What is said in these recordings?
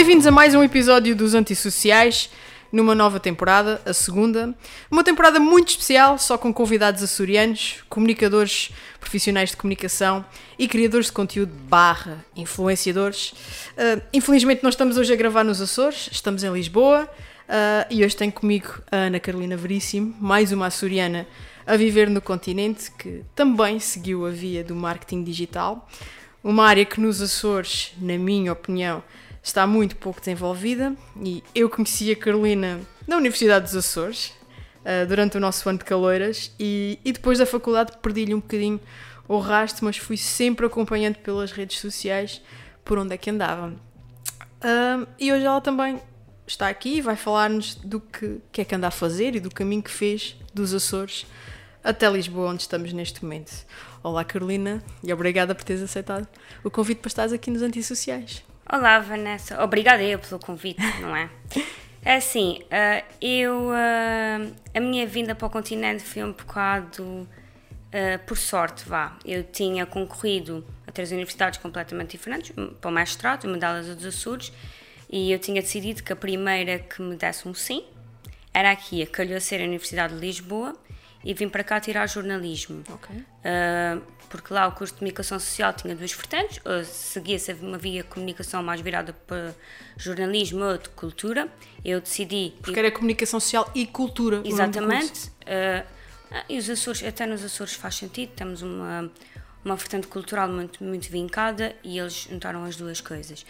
Bem-vindos a mais um episódio dos Antissociais, numa nova temporada, a segunda. Uma temporada muito especial, só com convidados açorianos, comunicadores profissionais de comunicação e criadores de conteúdo barra influenciadores. Uh, infelizmente não estamos hoje a gravar nos Açores, estamos em Lisboa uh, e hoje tenho comigo a Ana Carolina Veríssimo, mais uma açoriana a viver no continente, que também seguiu a via do marketing digital. Uma área que nos Açores, na minha opinião, está muito pouco desenvolvida e eu conheci a Carolina na Universidade dos Açores uh, durante o nosso ano de caloiras e, e depois da faculdade perdi-lhe um bocadinho o rastro, mas fui sempre acompanhando pelas redes sociais por onde é que andava. Uh, e hoje ela também está aqui e vai falar-nos do que, que é que anda a fazer e do caminho que fez dos Açores até Lisboa, onde estamos neste momento. Olá, Carolina, e obrigada por teres aceitado o convite para estares aqui nos Antissociais. Olá, Vanessa. Obrigada eu pelo convite, não é? É assim, uh, eu. Uh, a minha vinda para o continente foi um bocado. Uh, por sorte, vá. Eu tinha concorrido a três universidades completamente diferentes, para o mestrado, uma delas dos Açores, e eu tinha decidido que a primeira que me desse um sim era aqui, a calhou a ser a Universidade de Lisboa, e vim para cá tirar jornalismo. Uh, porque lá o curso de comunicação social tinha duas vertentes, seguia-se uma via comunicação mais virada para jornalismo ou de cultura. Eu decidi. Porque era comunicação social e cultura. Exatamente. Uh, e os Açores, até nos Açores faz sentido, temos uma, uma vertente cultural muito, muito vincada e eles juntaram as duas coisas.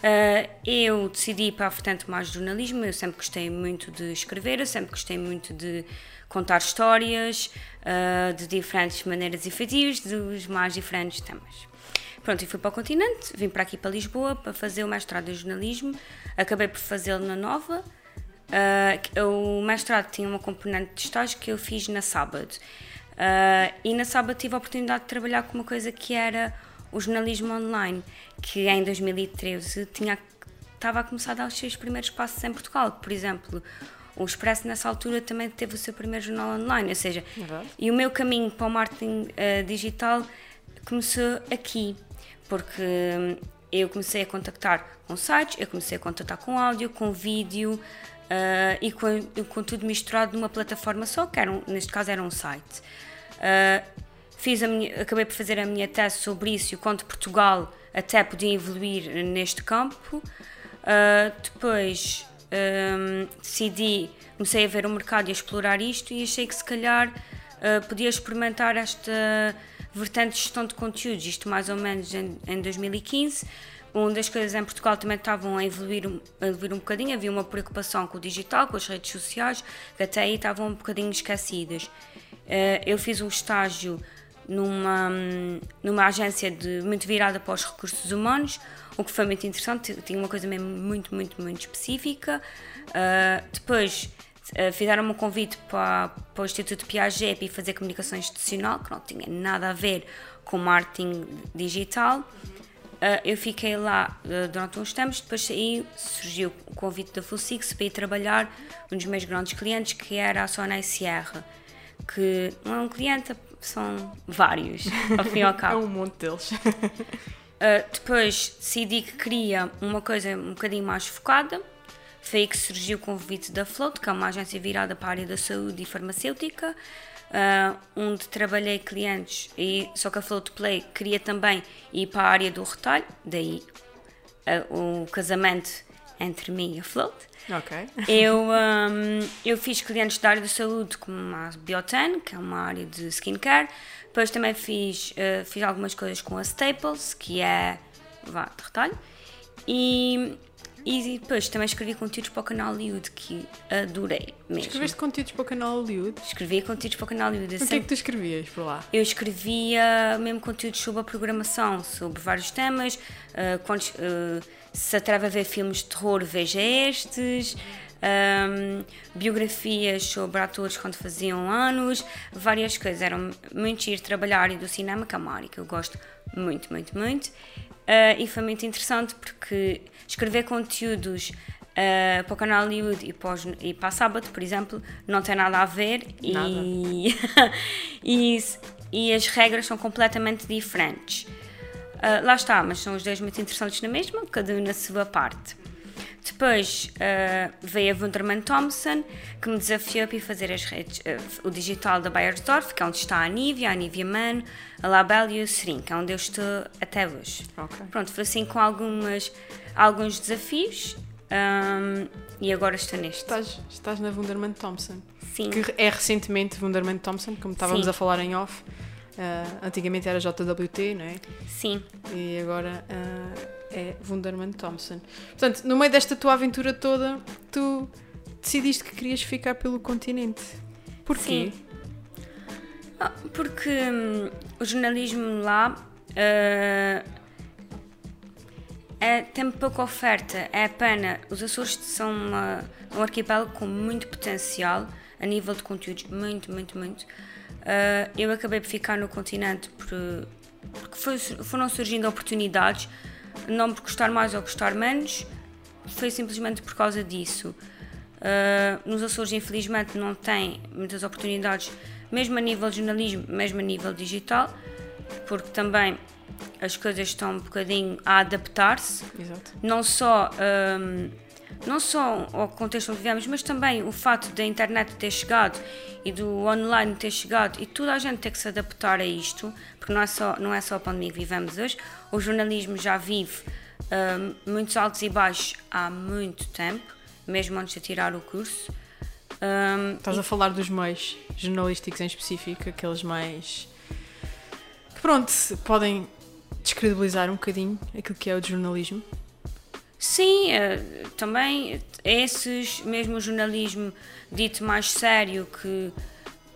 Uh, eu decidi ir para a vertente mais jornalismo, eu sempre gostei muito de escrever, eu sempre gostei muito de contar histórias uh, de diferentes maneiras efetivas, dos mais diferentes temas. Pronto, e fui para o continente, vim para aqui para Lisboa para fazer o mestrado em jornalismo, acabei por fazê-lo na Nova. Uh, o mestrado tinha uma componente de estágio que eu fiz na sábado. Uh, e na sábado tive a oportunidade de trabalhar com uma coisa que era o jornalismo online, que em 2013 tinha, estava a começar a dar os seus primeiros passos em Portugal. Por exemplo, o Expresso, nessa altura, também teve o seu primeiro jornal online, ou seja, uhum. e o meu caminho para o marketing uh, digital começou aqui, porque hum, eu comecei a contactar com sites, eu comecei a contactar com áudio, com vídeo uh, e com, com, tudo misturado numa plataforma só, que era um, neste caso era um site. Uh, fiz minha, acabei por fazer a minha tese sobre isso e o quanto Portugal até podia evoluir neste campo. Uh, depois um, decidi, comecei a ver o mercado e a explorar isto e achei que se calhar uh, podia experimentar esta vertente de gestão de conteúdos, isto mais ou menos em, em 2015 onde as coisas em Portugal também estavam a evoluir, a evoluir um bocadinho, havia uma preocupação com o digital, com as redes sociais, que até aí estavam um bocadinho esquecidas. Uh, eu fiz um estágio numa, numa agência de, muito virada para os recursos humanos, o que foi muito interessante, tinha uma coisa mesmo muito, muito, muito específica. Uh, depois uh, fizeram-me um convite para, para o Instituto Piaget para fazer comunicação institucional, que não tinha nada a ver com marketing digital. Eu fiquei lá durante uns tempos, depois saí, surgiu o convite da Fullsix para ir trabalhar um dos meus grandes clientes, que era a Sona Sierra, que não é um cliente, são vários, ao fim e ao cabo. é um monte deles. Uh, depois decidi que queria uma coisa um bocadinho mais focada. Foi aí que surgiu o convite da Float, que é uma agência virada para a área da saúde e farmacêutica, uh, onde trabalhei clientes, e, só que a Float Play queria também ir para a área do retalho, daí uh, o casamento entre mim e a Float. Okay. Eu, um, eu fiz clientes da área da saúde, como a Bioten, que é uma área de skincare, depois também fiz, uh, fiz algumas coisas com a Staples, que é vá, de retalho. E, e depois também escrevi conteúdos para o canal Hollywood, que adorei mesmo. Escreveste conteúdos para o canal Hollywood? Escrevi conteúdos para o canal Hollywood. O que é que tu escrevias por lá? Eu escrevia mesmo conteúdos sobre a programação, sobre vários temas. Uh, quando, uh, se atreve a ver filmes de terror, veja estes um, biografias sobre atores quando faziam anos, várias coisas. Era muito ir trabalhar a área do cinema, que é uma área que eu gosto muito, muito, muito. Uh, e foi muito interessante porque escrever conteúdos uh, para o canal Hollywood e para, os, e para Sábado, por exemplo, não tem nada a ver nada. E, e, e as regras são completamente diferentes. Uh, lá está, mas são os dois muito interessantes na mesma, cada um na sua parte. Depois uh, veio a Wunderman Thompson, que me desafiou para ir fazer as redes, uh, o digital da Bayersdorf, que é onde está a Nivea, a Nivea Man, a Label e o Serin, que é onde eu estou até hoje. Ok. Pronto, foi assim com algumas, alguns desafios um, e agora estou neste. Estás, estás na Wunderman Thompson. Sim. Que é recentemente Wunderman Thompson, como estávamos Sim. a falar em off. Uh, antigamente era JWT, não é? Sim. E agora uh, é Wunderman Thompson. Portanto, no meio desta tua aventura toda, tu decidiste que querias ficar pelo continente. Porquê? Sim. Ah, porque hum, o jornalismo lá ah, é, tem pouca oferta, é pena. Os Açores são uma- um arquipélago com muito potencial a nível de conteúdos, muito, muito, muito. Ah, eu acabei por ficar no continente por, porque foi- foram surgindo oportunidades, não por gostar mais ou gostar menos, foi simplesmente por causa disso. Uh, nos Açores, infelizmente, não tem muitas oportunidades, mesmo a nível de jornalismo, mesmo a nível digital, porque também as coisas estão um bocadinho a adaptar-se, Exato. não só, um, não só ao contexto onde vivemos, mas também o facto da internet ter chegado e do online ter chegado e toda a gente ter que se adaptar a isto, porque não é só, não é só a pandemia que vivemos hoje, o jornalismo já vive um, muitos altos e baixos há muito tempo, mesmo antes de tirar o curso. Um, Estás a falar dos meios jornalísticos em específico, aqueles mais. que pronto, podem descredibilizar um bocadinho aquilo que é o de jornalismo. Sim, eh, também esses, mesmo o jornalismo dito mais sério, que,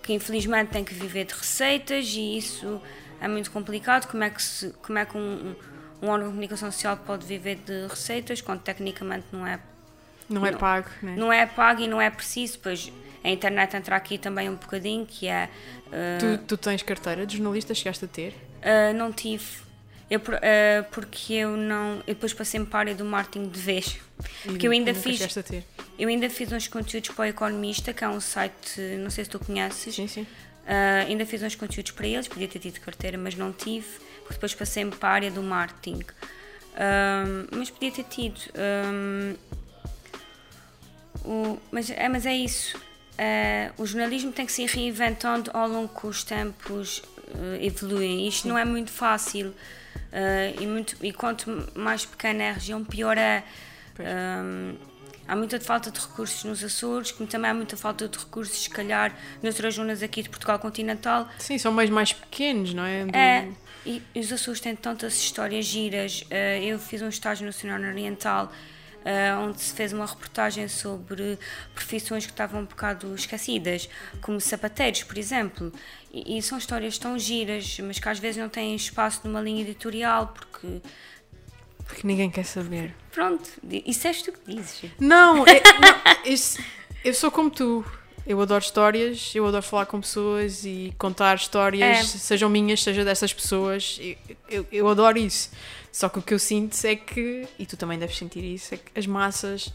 que infelizmente tem que viver de receitas e isso é muito complicado. Como é que, se, como é que um, um órgão de comunicação social pode viver de receitas quando tecnicamente não é, Não é Não. pago, né? não é pago e não é preciso? Pois a internet entra aqui também um bocadinho, que é. eh, Tu, tu tens carteira de jornalista, chegaste a ter? Uh, não tive. Eu, uh, porque eu não. Eu depois passei-me para a área do marketing de vez. Porque eu ainda Nunca fiz. Eu ainda fiz uns conteúdos para o Economista, que é um site, não sei se tu conheces. Sim, sim. Uh, ainda fiz uns conteúdos para eles, podia ter tido carteira, mas não tive, porque depois passei-me para a área do marketing. Um, mas podia ter tido. Um, o- mas, é, mas é isso. O jornalismo tem que se reinventando ao longo que os tempos evoluem. Isto não é muito fácil. Uh, e, muito, e quanto mais pequena é a região, pior é. Um, há muita falta de recursos nos Açores, como também há muita falta de recursos, se calhar, noutras zonas aqui de Portugal continental. Sim, são meios mais pequenos, não é? Do- É, e, e os Açores têm tantas histórias giras. Eh, eu fiz um estágio no Oceano Oriental, onde se fez uma reportagem sobre profissões que estavam um bocado esquecidas, como sapateiros, por exemplo. E, e são histórias tão giras, mas que às vezes não têm espaço numa linha editorial, porque. Porque ninguém quer saber. Pronto, isso és tu que dizes. Não, é- não, isso- eu sou como tu. Eu adoro histórias, eu adoro falar com pessoas e contar histórias, É. sejam minhas, seja dessas pessoas. Eu, eu, eu adoro isso. Só que o que eu sinto é que, e tu também deves sentir isso, é que as massas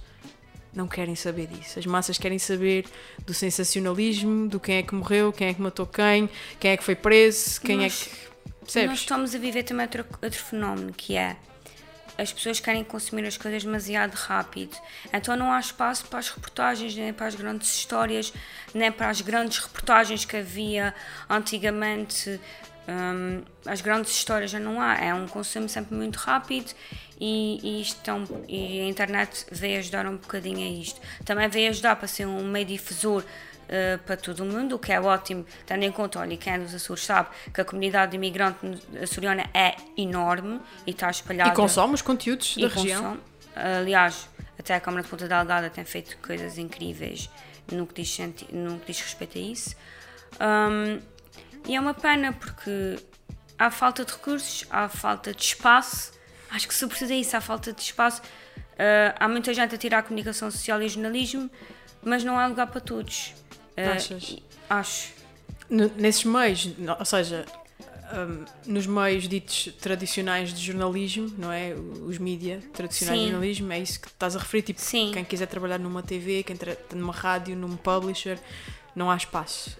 não querem saber disso. As massas querem saber do sensacionalismo, do quem é que morreu, quem é que matou quem, quem é que foi preso, quem Nós- é que. Nós Percebes? estamos a viver também outro, outro fenómeno que é as pessoas querem consumir as coisas demasiado rápido. Então não há espaço para as reportagens, nem para as grandes histórias, nem para as grandes reportagens que havia antigamente. Hum, as grandes histórias já não há. É um consumo sempre muito rápido e, e um- e a internet veio ajudar um bocadinho a isto. Também veio ajudar para ser um meio difusor uh, para todo o mundo, o que é ótimo, tendo em conta, olha, quem é dos Açores sabe que a comunidade imigrante açoriana é enorme e está espalhada. E consome os conteúdos da região. consome. Aliás, até a Câmara de Ponta Delgada tem feito coisas incríveis no que diz, no que diz respeito a isso. Um, e é uma pena porque há falta de recursos, há falta de espaço. Acho que sobretudo é isso, há falta de espaço. Uh, há muita gente a tirar a comunicação social e jornalismo, mas não há lugar para todos. Uh, Achas? Acho. N- nesses meios, ou seja, hum, nos meios ditos tradicionais de jornalismo, não é? Os mídia tradicionais Sim. de jornalismo, é isso que estás a referir. Tipo, Sim. quem quiser trabalhar numa TV, quem numa rádio, num publisher, não há espaço.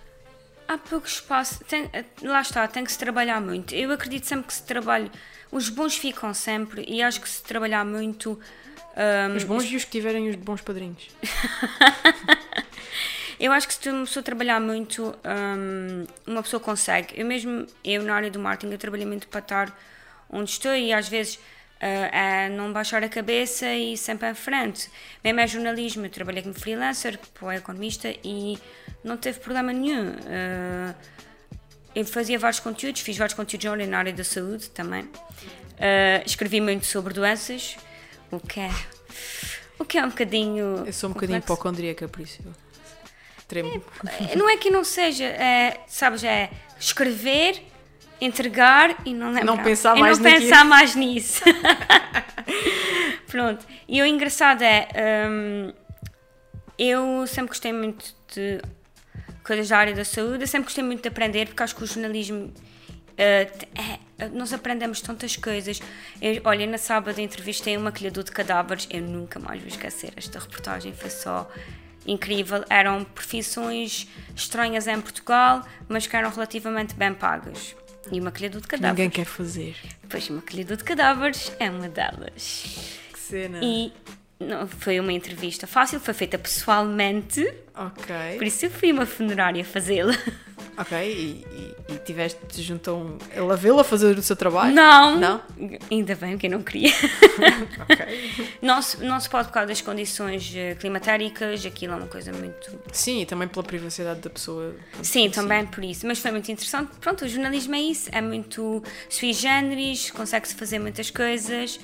Há pouco espaço, tem- lá está, tem que se trabalhar muito. Eu acredito sempre que se trabalhe os bons ficam sempre e acho que se trabalhar muito. um, Os bons e os que tiverem os bons padrinhos. Eu acho que se uma pessoa trabalhar muito, hum, uma pessoa consegue. Eu mesmo, eu na área do marketing, eu trabalhei muito para estar onde estou e às vezes ah, é não baixar a cabeça e sempre em frente. Mesmo é jornalismo, eu trabalhei como freelancer, para economista e não teve problema nenhum. Ah, eu fazia vários conteúdos, fiz vários conteúdos na área da saúde também. Ah, escrevi muito sobre doenças, o que é, o que é um bocadinho. Eu sou um bocadinho hipocondríaca, por isso tremo. Não é que não seja, é, sabes, é escrever, entregar e não lembrar. Não pensar e mais não pensar mais nisso. Pronto. E o engraçado é, hum, eu sempre gostei muito de coisas da área da saúde, eu sempre gostei muito de aprender, porque acho que o jornalismo. é, nós aprendemos tantas coisas. Eu, olha, na sábado entrevistei uma criador de cadáveres, eu nunca mais vou esquecer. Esta reportagem foi só incrível. Eram profissões estranhas em Portugal, mas que eram relativamente bem pagas. E uma criador de cadáveres. Ninguém quer fazer. Pois, uma criador de cadáveres é uma delas. Que cena. E não, foi uma entrevista fácil, foi feita pessoalmente, Ok. por isso eu fui uma funerária fazê-la. Ok, e, e, e tiveste junto a um. Ele a vê-lo a fazer o seu trabalho? Não! Não? Ainda bem que eu não queria. Ok. Não se, não se pode por causa das condições eh, climatéricas, aquilo é uma coisa muito. Sim, e também pela privacidade da pessoa. Sim, também por isso. Mas foi muito interessante. Pronto, o jornalismo é isso. É muito sui generis, consegue-se fazer muitas coisas.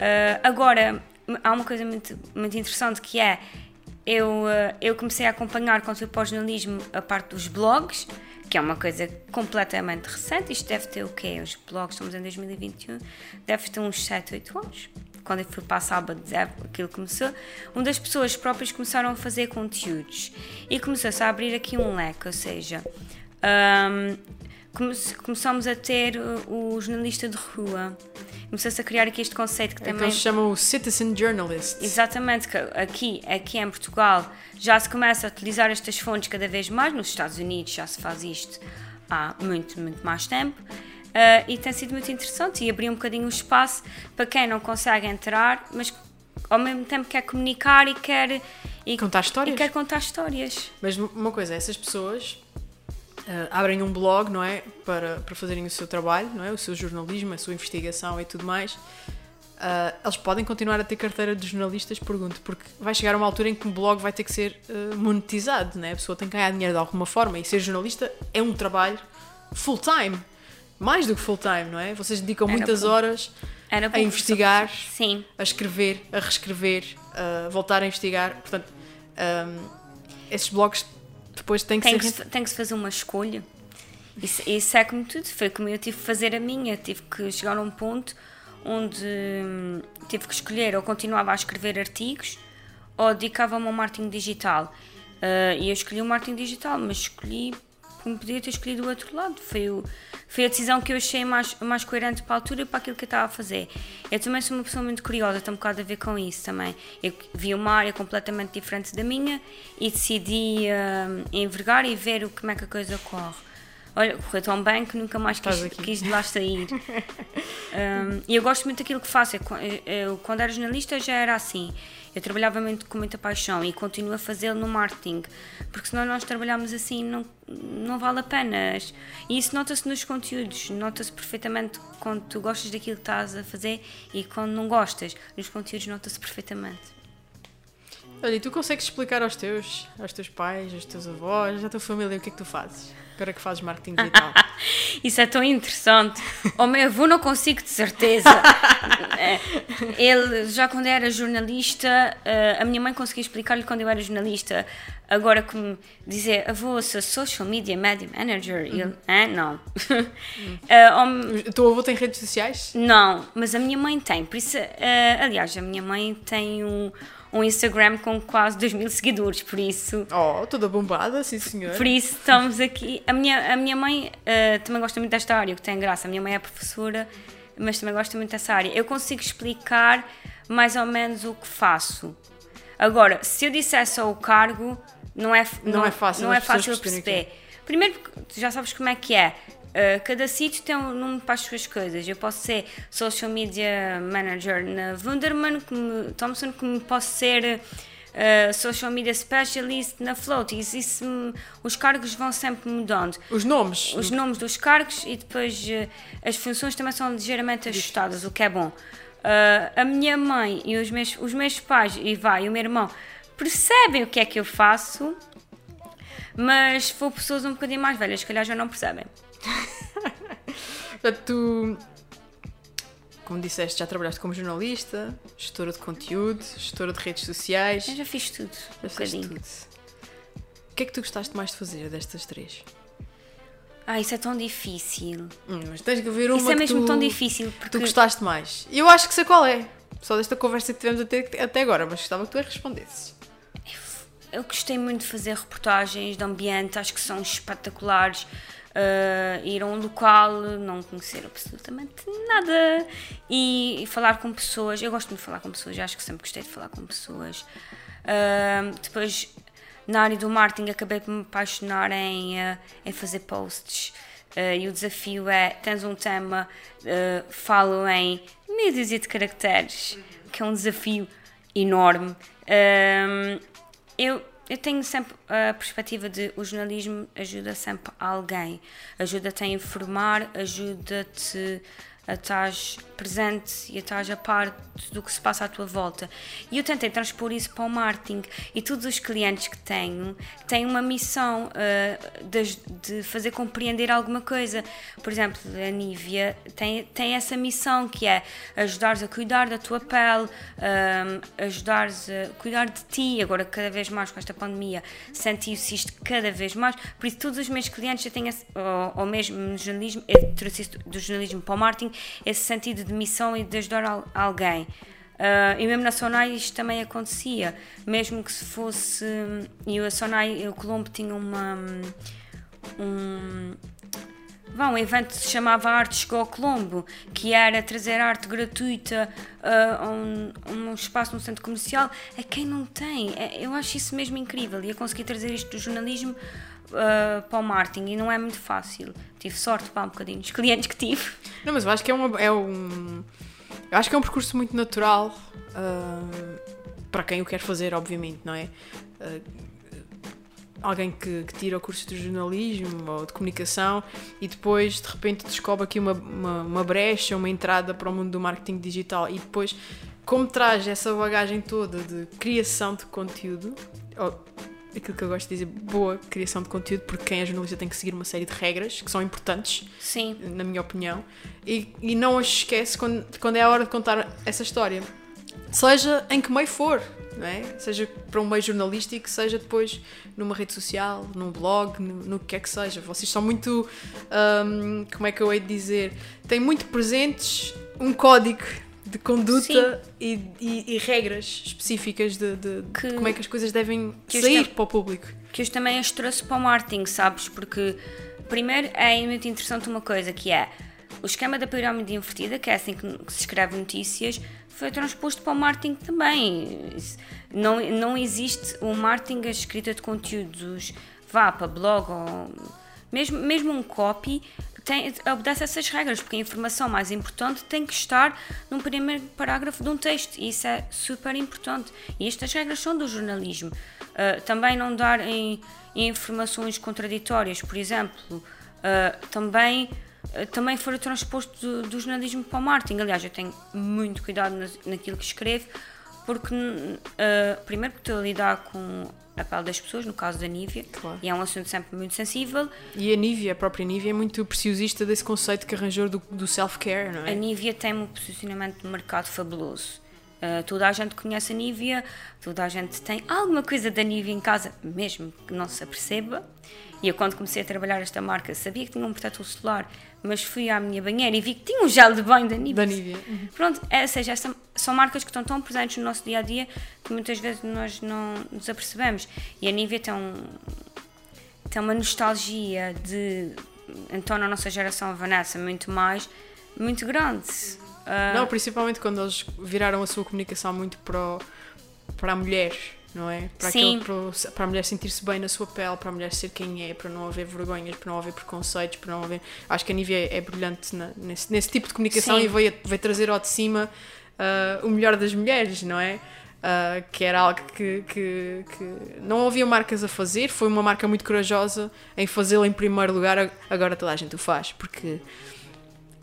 Ah, agora, há uma coisa muito, muito interessante que é. Eu, ah, eu comecei a acompanhar quando fui para o jornalismo a parte dos blogs, que é uma coisa completamente recente. Isto deve ter o quê? Os blogs, estamos em 2021, deve ter uns 7, 8 anos. Quando eu fui para a sábado, deve- aquilo começou. Onde as pessoas próprias começaram a fazer conteúdos e começou-se a abrir aqui um leque, ou seja, Ahm, come- começamos a ter o jornalista de rua. Começou-se a criar aqui este conceito que Então também. se chama o Citizen Journalist. Exatamente, que aqui, aqui em Portugal já se começa a utilizar estas fontes cada vez mais, nos Estados Unidos já se faz isto há muito, muito mais tempo. Ah, e tem sido muito interessante e abrir um bocadinho o espaço para quem não consegue entrar, mas ao mesmo tempo quer comunicar e quer, e, Contar e histórias. quer contar histórias. Mas uma coisa, essas pessoas ah, abrem um blog, não é? Para, para fazerem o seu trabalho, não é? O seu jornalismo, a sua investigação e tudo mais. Ah, eles podem continuar a ter carteira de jornalistas, pergunto, porque vai chegar uma altura em que um blog vai ter que ser ah, monetizado, não é? A pessoa tem que ganhar dinheiro de alguma forma e ser jornalista é um trabalho full-time. Mais do que full-time, não é? Vocês dedicam Era muitas horas Era a investigar, Sim. a escrever, a reescrever, a voltar a investigar. Portanto, hum, esses blogs depois têm que tem ser. que, se, tem que se fazer uma escolha. Isso, isso é como tudo. Foi como eu tive que fazer a minha. Tive que chegar a um ponto onde hum, tive que escolher ou continuava a escrever artigos ou dedicava-me ao marketing digital. Ah, e eu escolhi o marketing digital, mas escolhi como podia ter escolhido o outro lado. Foi, o, foi a decisão que eu achei mais, mais coerente para a altura e para aquilo que eu estava a fazer. Eu também sou uma pessoa muito curiosa, tem um bocado a ver com isso também. Eu vi uma área completamente diferente da minha e decidi hum, envergar e ver o, como é que a coisa corre. Olha, correu tão bem que nunca mais quis, quis de lá sair. Hum, e eu gosto muito daquilo que faço. Eu, eu- eu, quando era jornalista, já era assim. Eu trabalhava muito, com muita paixão e continuo a fazê-lo no marketing. Porque senão nós trabalhamos assim, não, não vale a pena. E isso nota-se nos conteúdos. Nota-se perfeitamente quando tu gostas daquilo que estás a fazer e quando não gostas. Nos conteúdos nota-se perfeitamente. Olha, e tu consegues explicar aos teus, aos teus pais, aos teus avós, à tua família o que é que tu fazes? Agora que fazes marketing digital. Isso é tão interessante. O meu avô não consigo de certeza. É, Ele, já quando era jornalista, eh, a minha mãe conseguia explicar-lhe quando eu era jornalista. Agora, como dizer, avô, sou social media media manager. Ele, é, não. Eh, o- o teu avô tem redes sociais? não, mas a minha mãe tem. Por isso, eh, aliás, a minha mãe tem um, um Instagram com quase 2 mil seguidores. Por isso, Oh, toda bombada, sim senhor. por isso estamos aqui. A minha, a minha mãe eh, também gosta muito desta área, o que tem graça. A minha mãe é professora, mas também gosta muito dessa área. Eu consigo explicar mais ou menos o que faço. Agora, se eu dissesse só o cargo, não é, Não é fácil não é fácil o perceber. Primeiro, porque tu já sabes como é que é. Uh, cada sítio tem um nome para as suas coisas. Eu posso ser Social Media Manager na Wunderman, como Thompson, como posso ser uh, Social Media Specialist na Float. Isso, isso, os cargos vão sempre mudando. Os nomes? Os nomes dos cargos e depois uh, as funções também são ligeiramente ajustadas, o que é bom. a minha mãe e os meus, os meus pais, e vai, e o meu irmão, percebem o que é que eu faço, mas se for pessoas um bocadinho mais velhas, se calhar já não percebem. Portanto, tu, como disseste, já trabalhaste como jornalista, gestora de conteúdo, gestora de redes sociais. Eu já fiz tudo, já um bocadinho. Tudo. O que é que tu gostaste mais de fazer destas três? Ah, isso é tão difícil. Hum, mas tens que ver uma Isso é mesmo tu, tão difícil. Porque... Tu gostaste mais. Eu acho que sei qual é. Só desta conversa que tivemos até, até agora, mas gostava que tu a respondesses. Eu gostei muito de fazer reportagens de ambiente, acho que são espetaculares uh, ir a um local, não conhecer absolutamente nada e, e, falar com pessoas. Eu gosto de falar com pessoas, acho que sempre gostei de falar com pessoas. Uh, depois, na área do marketing, acabei por me apaixonar em, uh, em fazer posts. e o desafio é: tens um tema, falo em meia dúzia de caracteres, que é um desafio enorme. eu eu tenho sempre a perspectiva de o jornalismo ajuda sempre alguém, ajuda-te a informar, ajuda-te a estar presente e a estar a par do que se passa à tua volta. E eu tentei transpor isso para o marketing e todos os clientes que tenho têm uma missão uh, de, de, fazer compreender alguma coisa. Por exemplo, a Nivea tem, tem essa missão que é ajudar-os a cuidar da tua pele, um, eh, ajudar-os a cuidar de ti. Agora, cada vez mais com esta pandemia, sentiu-se isto cada vez mais. Por isso, todos os meus clientes já têm, ou, ou mesmo no jornalismo, eu trouxe do jornalismo para o marketing, esse sentido de missão e de ajudar alguém. Uh, e mesmo na Sonai isto também acontecia, mesmo que se fosse. E a Sonai, o Colombo tinha uma. Um, Vá, um evento se chamava Arte Chegou ao Colombo, que era trazer arte gratuita uh, a, um, a, um, espaço no centro comercial. É quem não tem. É, eu acho isso mesmo incrível. E eu consegui trazer isto do jornalismo uh, para o marketing e não é muito fácil. Tive sorte para um bocadinho dos clientes que tive. Não, mas eu acho que é, uma, é um. Eu acho que é um percurso muito natural uh, para quem o quer fazer, obviamente, não é? Uh, alguém que, que, tira o curso de jornalismo ou de comunicação e depois de repente descobre aqui uma, uma, uma brecha, uma entrada para o mundo do marketing digital e depois como traz essa bagagem toda de criação de conteúdo, aquilo que eu gosto de dizer, boa criação de conteúdo, porque quem é jornalista tem que seguir uma série de regras que são importantes, Sim. na minha opinião, e, e não as esquece quando, quando é a hora de contar essa história. Seja em que meio for, é? seja para um meio jornalístico, seja depois numa rede social, num blog, no, no que quer que seja. Vocês são muito, um, como é que eu hei de dizer, têm muito presentes um código de conduta e, e, e, regras específicas de, de, que, de, como é que as coisas devem sair para o público. Que eu também as trouxe para o marketing, sabes? Porque, primeiro, é muito interessante uma coisa que é o esquema da pirâmide invertida, que é assim que, que se escreve notícias, foi transposto para o marketing também. Não, não existe o marketing, a escrita de conteúdos, vá para blog ou mesmo, mesmo um copy tem, obedece essas regras, porque a informação mais importante tem que estar no primeiro parágrafo de um texto, e isso é super importante. E estas regras são do jornalismo. Uh, também não dar em, em, informações contraditórias, por exemplo, uh, também, uh, também foi transposto do, do, jornalismo para o marketing. Aliás, eu tenho muito cuidado na, naquilo que escrevo, porque, primeiro, porque estou a lidar com a pele das pessoas, no caso da Nívia, claro. e é um assunto sempre muito sensível. E a Nívia, a própria Nívia, é muito preciosista desse conceito que arranjou do, do self-care, não é? A Nívia tem um posicionamento no mercado fabuloso. Uh, toda a gente conhece a Nívia, toda a gente tem alguma coisa da Nívia em casa, mesmo que não se aperceba. E eu, quando comecei a trabalhar esta marca, sabia que tinha um protetor solar, mas fui à minha banheira e vi que tinha um gel de banho da Nivea. Da Nivea. Uhum. Pronto, é, ou seja, essa, são marcas que estão tão presentes no nosso dia a dia que muitas vezes nós não nos apercebemos. E a Nivea tem, um, tem uma nostalgia de. Então, na nossa geração, a Vanessa, muito mais, muito grande. Uh, não, principalmente quando eles viraram a sua comunicação muito para, o, para a mulher não é? Para, Sim. aquele- para, para a mulher sentir-se bem na sua pele, para a mulher ser quem é, para não haver vergonhas, para não haver preconceitos, para não haver. Acho que a Nívia é, é brilhante na- nesse, nesse tipo de comunicação Sim. e veio, veio trazer ao de cima ah, o melhor das mulheres, não é? Ah, que era algo que, que, que não havia marcas a fazer, foi uma marca muito corajosa em fazê-lo em primeiro lugar, agora toda a gente o faz, porque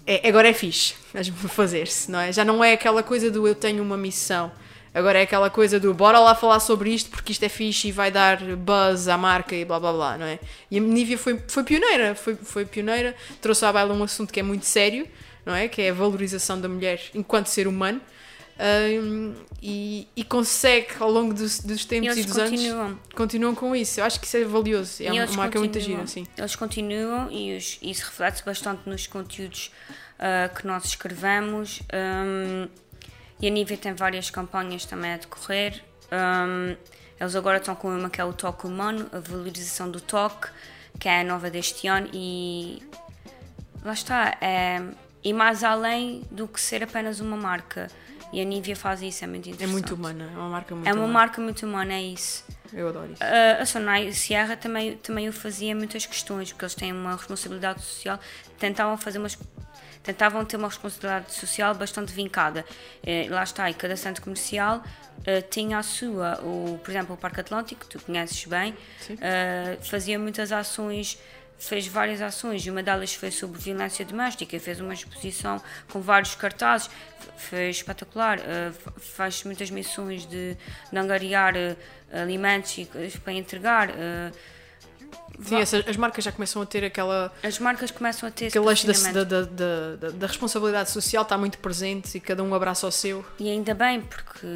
é, agora é fixe fazer-se, não é? Já não é aquela coisa do eu tenho uma missão. Agora é aquela coisa do bora lá falar sobre isto porque isto é fixe e vai dar buzz à marca e blá blá blá, não é? E a Nivea foi, foi pioneira, foi, foi pioneira, trouxe à baila um assunto que é muito sério, não é? Que é a valorização da mulher enquanto ser humano. Hum, e, e consegue ao longo dos, dos tempos Eles e dos anos continuam. continuam com isso. Eu acho que isso é valioso. É E uma marca muito gira, continuam. assim. Eles continuam e os- isso reflete bastante nos conteúdos ah, que nós escrevemos. Hum, e a Nivea tem várias campanhas também a decorrer. Hum, eles agora estão com uma que é o toque humano, a valorização do toque, que é a nova deste ano. E lá está. É, e mais além do que ser apenas uma marca. E a Nivea faz isso, é muito É interessante. muito humana, é uma marca muito É uma humana. marca muito humana, é isso. Eu adoro isso. Uh, a Sonai Sierra também, também o fazia muitas questões, porque eles têm uma responsabilidade social, tentavam fazer umas. Tentavam ter uma responsabilidade social bastante vincada. Eh, lá está, e cada centro comercial eh, tinha a sua. O, por exemplo, o Parque Atlântico, que tu conheces bem, eh, fazia muitas ações, fez várias ações, e uma delas foi sobre violência doméstica, fez uma exposição com vários cartazes, foi espetacular. f- faz muitas missões de, de angariar eh, alimentos para entregar. eh, Sim, essas- as marcas já começam a ter aquela. as marcas começam a ter Aquele eixo da, da, da- da responsabilidade social está muito presente e cada um abraça o seu. E ainda bem, porque.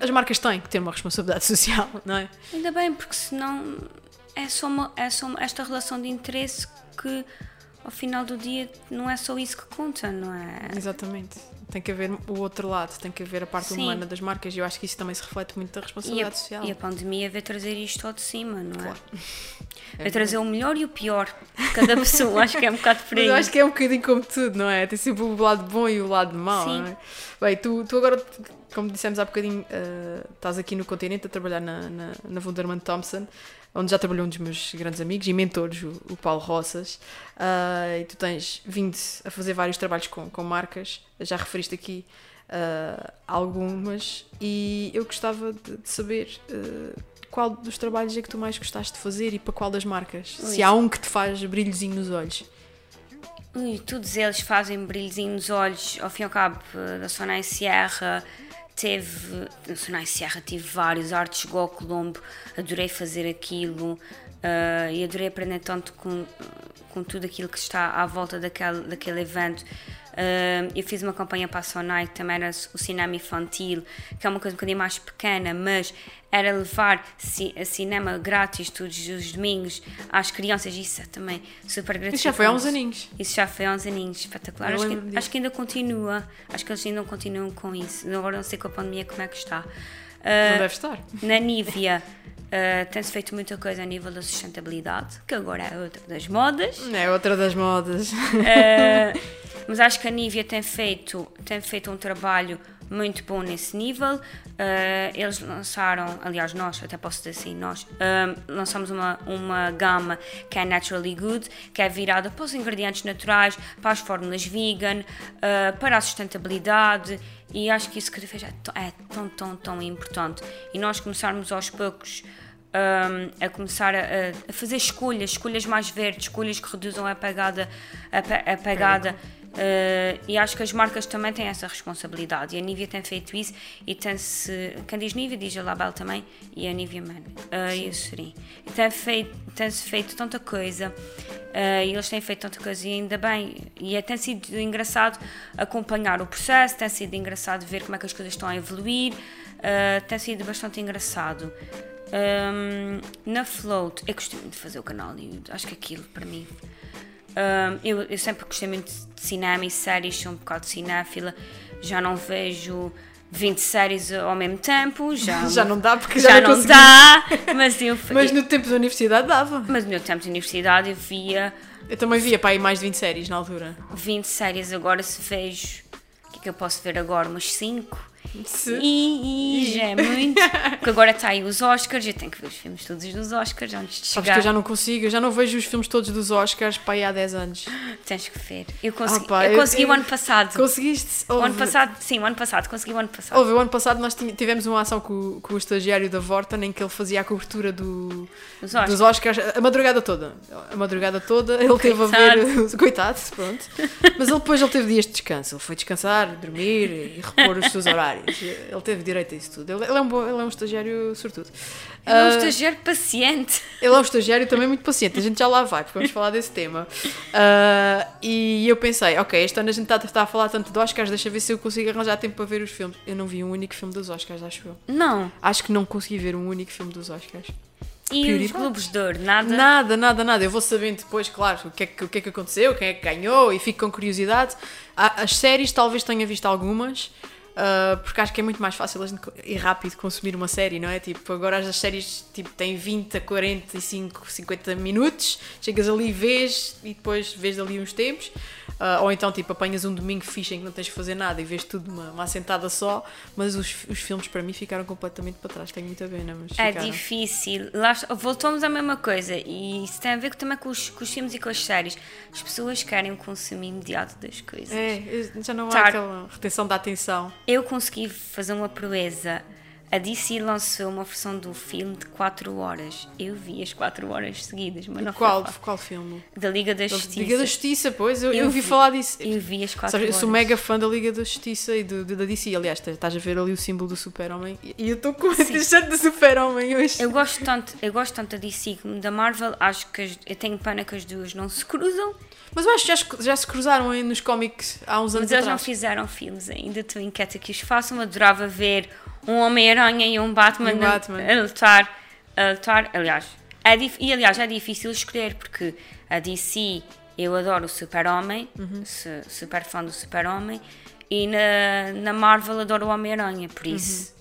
As marcas têm que ter uma responsabilidade social, não é? Ainda bem, porque senão é só, uma, é só uma- esta relação de interesse que ao final do dia não é só isso que conta, não é? Exatamente. Tem que haver o outro lado, tem que haver a parte Sim. humana das marcas e eu acho que isso também se reflete muito da E a, responsabilidade social. e a pandemia veio trazer isto ao de cima, não é? Claro. Veio trazer o melhor e o pior de cada pessoa, acho que é um bocado por aí. eu acho que é um bocadinho como tudo, não é? Tem sempre o lado bom e o lado mau, Sim. não é? Bem, tu, tu agora, como dissemos há bocadinho, eh, estás aqui no continente a trabalhar na, na, na Wunderman Thompson, onde já trabalhou um dos meus grandes amigos e mentores, o, o Paulo Roças, Ah, e tu tens vindo a fazer vários trabalhos com, com marcas, já referiste aqui ah, algumas, e eu gostava de, de saber ah, qual dos trabalhos é que tu mais gostaste de fazer e para qual das marcas? Ui. Se há um que te faz brilhozinho nos olhos. Ui, todos eles fazem brilhozinho nos olhos, ao fim e ao cabo, da Sonai Sierra teve, Sonai Sierra tive vários, Arte chegou ao Colombo, adorei fazer aquilo eh, e adorei aprender tanto com, com tudo aquilo que está à volta daquele, daquele evento. Eh, eu fiz uma campanha para a Sonai que também era o cinema infantil, que é uma coisa um bocadinho mais pequena, mas era levar ci- cinema grátis todos os domingos às crianças, isso é também super gratificante. Isso já foi há uns aninhos. Isso já foi há uns aninhos, espetacular. Acho que, acho que ainda continua. Acho que eles ainda continuam com isso. Agora não sei com a pandemia como é que está. Não Ah, deve estar. na Nívia ah, tem-se feito muita coisa a nível da sustentabilidade, que agora é outra das modas. É outra das modas. Ah, mas acho que a Nívia tem feito, tem feito um trabalho muito bom nesse nível. Ah, eles lançaram, aliás, nós, até posso dizer assim, nós ah, lançamos uma, uma gama que é Naturally Good, que é virada para os ingredientes naturais, para as fórmulas vegan, ah, para a sustentabilidade. E acho que isso cada vez é, tão- é tão, tão, tão importante. E nós começarmos aos poucos um, a começar a, a- fazer escolhas, escolhas mais verdes, escolhas que reduzam a pegada. A, a pegada uh, e acho que as marcas também têm essa responsabilidade. E a Nivea tem feito isso e tem-se. Quem diz Nivea diz a Label também e a Nivea Man uh, e a Serim. E tem feito, tem-se feito tanta coisa. uh, e eles têm feito tanta coisa e ainda bem. E é, tem sido engraçado acompanhar o processo, tem sido engraçado ver como é que as coisas estão a evoluir, tem sido bastante engraçado. Um, na Float, eu muito de fazer o canal YouTube. Acho que aquilo para mim. Um, eu, eu sempre gostei muito de cinema e séries, sou um bocado cinéfila. Já não vejo 20 séries ao mesmo tempo. Já, Já não dá porque já, já, não dá. Mas, eu, Mas no tempo da universidade dava. mas no meu tempo de universidade eu via Eu também via para aí mais de 20 séries na altura. 20 séries. Agora, se vejo. O que é que eu posso ver agora? Umas 5. E, e já é muito. Porque agora está aí os Oscars, eu tenho que ver os filmes todos dos Oscars antes de Sabes chegar. que eu já não consigo, eu já não vejo os filmes todos dos Oscars para aí há 10 anos. Tens que ver. Eu consegui, Ah, pá, eu eu- consegui eu- o ano passado. Conseguiste? O ano passado, sim, o ano passado, consegui o ano passado. Houve, o ano passado nós tivemos uma ação com, o- com o estagiário da Vorten em que ele fazia a cobertura do, Os Oscars. dos Oscars a madrugada toda. A madrugada toda ele teve a ver. Coitado, pronto. Mas ele depois ele teve dias de descanso. Ele foi descansar, dormir e repor os seus horários. Ele teve direito a isso tudo. Ele, ele é, um bom, ele é um estagiário sortudo. Ele é um Ah, estagiário paciente. ele é um estagiário também muito paciente, a gente já lá vai, porque vamos falar desse tema. Ah, e eu pensei, ok, este ano a gente está, está a falar tanto de Oscars, deixa ver se eu consigo arranjar tempo para ver os filmes. Eu não vi um único filme dos Oscars, acho eu. Não. Acho que não consegui ver um único filme dos Oscars. E os. Globos de Ouro, nada. Nada, nada, nada. Eu vou sabendo depois, claro, o que, é que, o que é que aconteceu, quem é que ganhou e fico com curiosidade. Há- As séries talvez tenha visto algumas, ah, porque acho que é muito mais fácil e rápido consumir uma série, não é? Tipo, agora as séries tipo, têm 20 a 45, 50 minutos, chegas ali, vês e depois vês ali uns tempos. Ah, ou então, tipo, apanhas um domingo fixe em que não tens de fazer nada e vês tudo uma, uma assentada só. Mas os, os filmes para mim ficaram completamente para trás. Tenho muita pena, mas É ficaram. difícil. Lá, voltamos à mesma coisa. E isso tem a ver também com os, com os filmes e com as séries. As pessoas querem o consumo imediato das coisas. É, já não há Tá. aquela retenção da atenção. Eu consegui fazer uma proeza. A DC lançou uma versão do filme de 4 horas. Eu vi as 4 horas seguidas, mas não foi Qual, fácil. qual filme? Da Liga da Justiça. Liga da Justiça, pois, eu, eu, Eu ouvi vi- falar disso. Eu vi as 4 Sabes, eu horas. sou mega fã da Liga da Justiça e do, do- da DC. Aliás, estás a ver ali o símbolo do Super-Homem. E eu estou com t-shirt do Super-Homem hoje. Eu gosto tanto, eu gosto tanto da DC como da Marvel. Acho que as- eu tenho pena que as duas não se cruzam. Mas eu acho que já, se- já se cruzaram aí nos cómics há uns anos Mas eles não atrás. fizeram filmes ainda. Estou inquieta que os façam. Adorava ver um Homem-Aranha e um Batman, E um a- Batman. A, lutar. A lutar. Aliás, é e aliás é difícil escolher porque a DC eu adoro o Super-Homem, Uhum. su- super fã do Super-Homem, e na, na Marvel adoro o Homem-Aranha, por isso.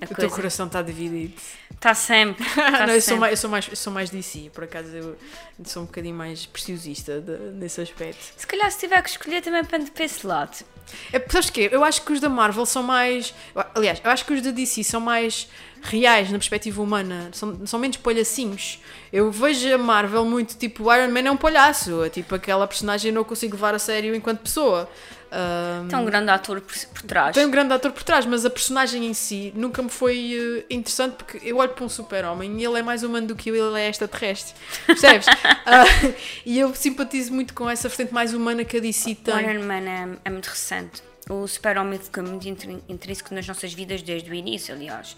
A Uhum. O teu coisa coração está dividido. Está sempre. Tá não, eu, sou sempre. mais, eu, sou mais, eu sou mais DC, por acaso eu sou um bocadinho mais preciosista de- nesse aspecto. Se calhar se tiver que escolher também para esse lado. É, sabes quê? Eu acho que os da Marvel são mais. Aliás, eu acho que os da DC são mais reais na perspectiva humana, são, são menos palhacinhos. Eu vejo a Marvel muito tipo: o Iron Man é um palhaço, é tipo aquela personagem eu não consigo levar a sério enquanto pessoa. Ahm, Tem um grande ator por, por trás. tem um grande ator por trás, mas a personagem em si nunca me foi eh, interessante porque eu olho para um super-homem e ele é mais humano do que eu, ele é extraterrestre. Percebes? Ah, e eu simpatizo muito com essa vertente mais humana que a DC O tem. Iron Man é, é muito recente. O Super-Homem ficou muito intrínseco nas nossas vidas desde o início, aliás.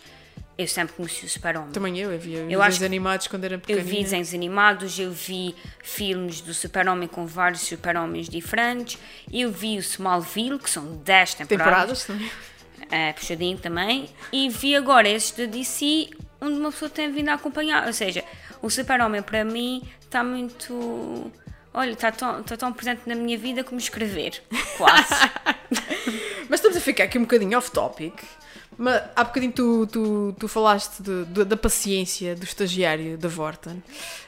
Eu sempre conheci o Super-Homem. Também eu, eu via Eu desenhos que- animados quando era Eu pequenina. vi desenhos animados, eu vi filmes do Super-Homem com vários Super-Homens diferentes, eu vi o Smallville, que são 10 temporadas, temporadas também. é, puxadinho também, e vi agora esses da DC, onde uma pessoa tem vindo a acompanhar. Ou seja, o Super-Homem para mim está muito. Olha, está tão, está tão presente na minha vida como escrever, quase. Mas estamos a ficar aqui um bocadinho off-topic. Mas há bocadinho tu, tu, tu falaste de- de- da paciência do estagiário da Vorten.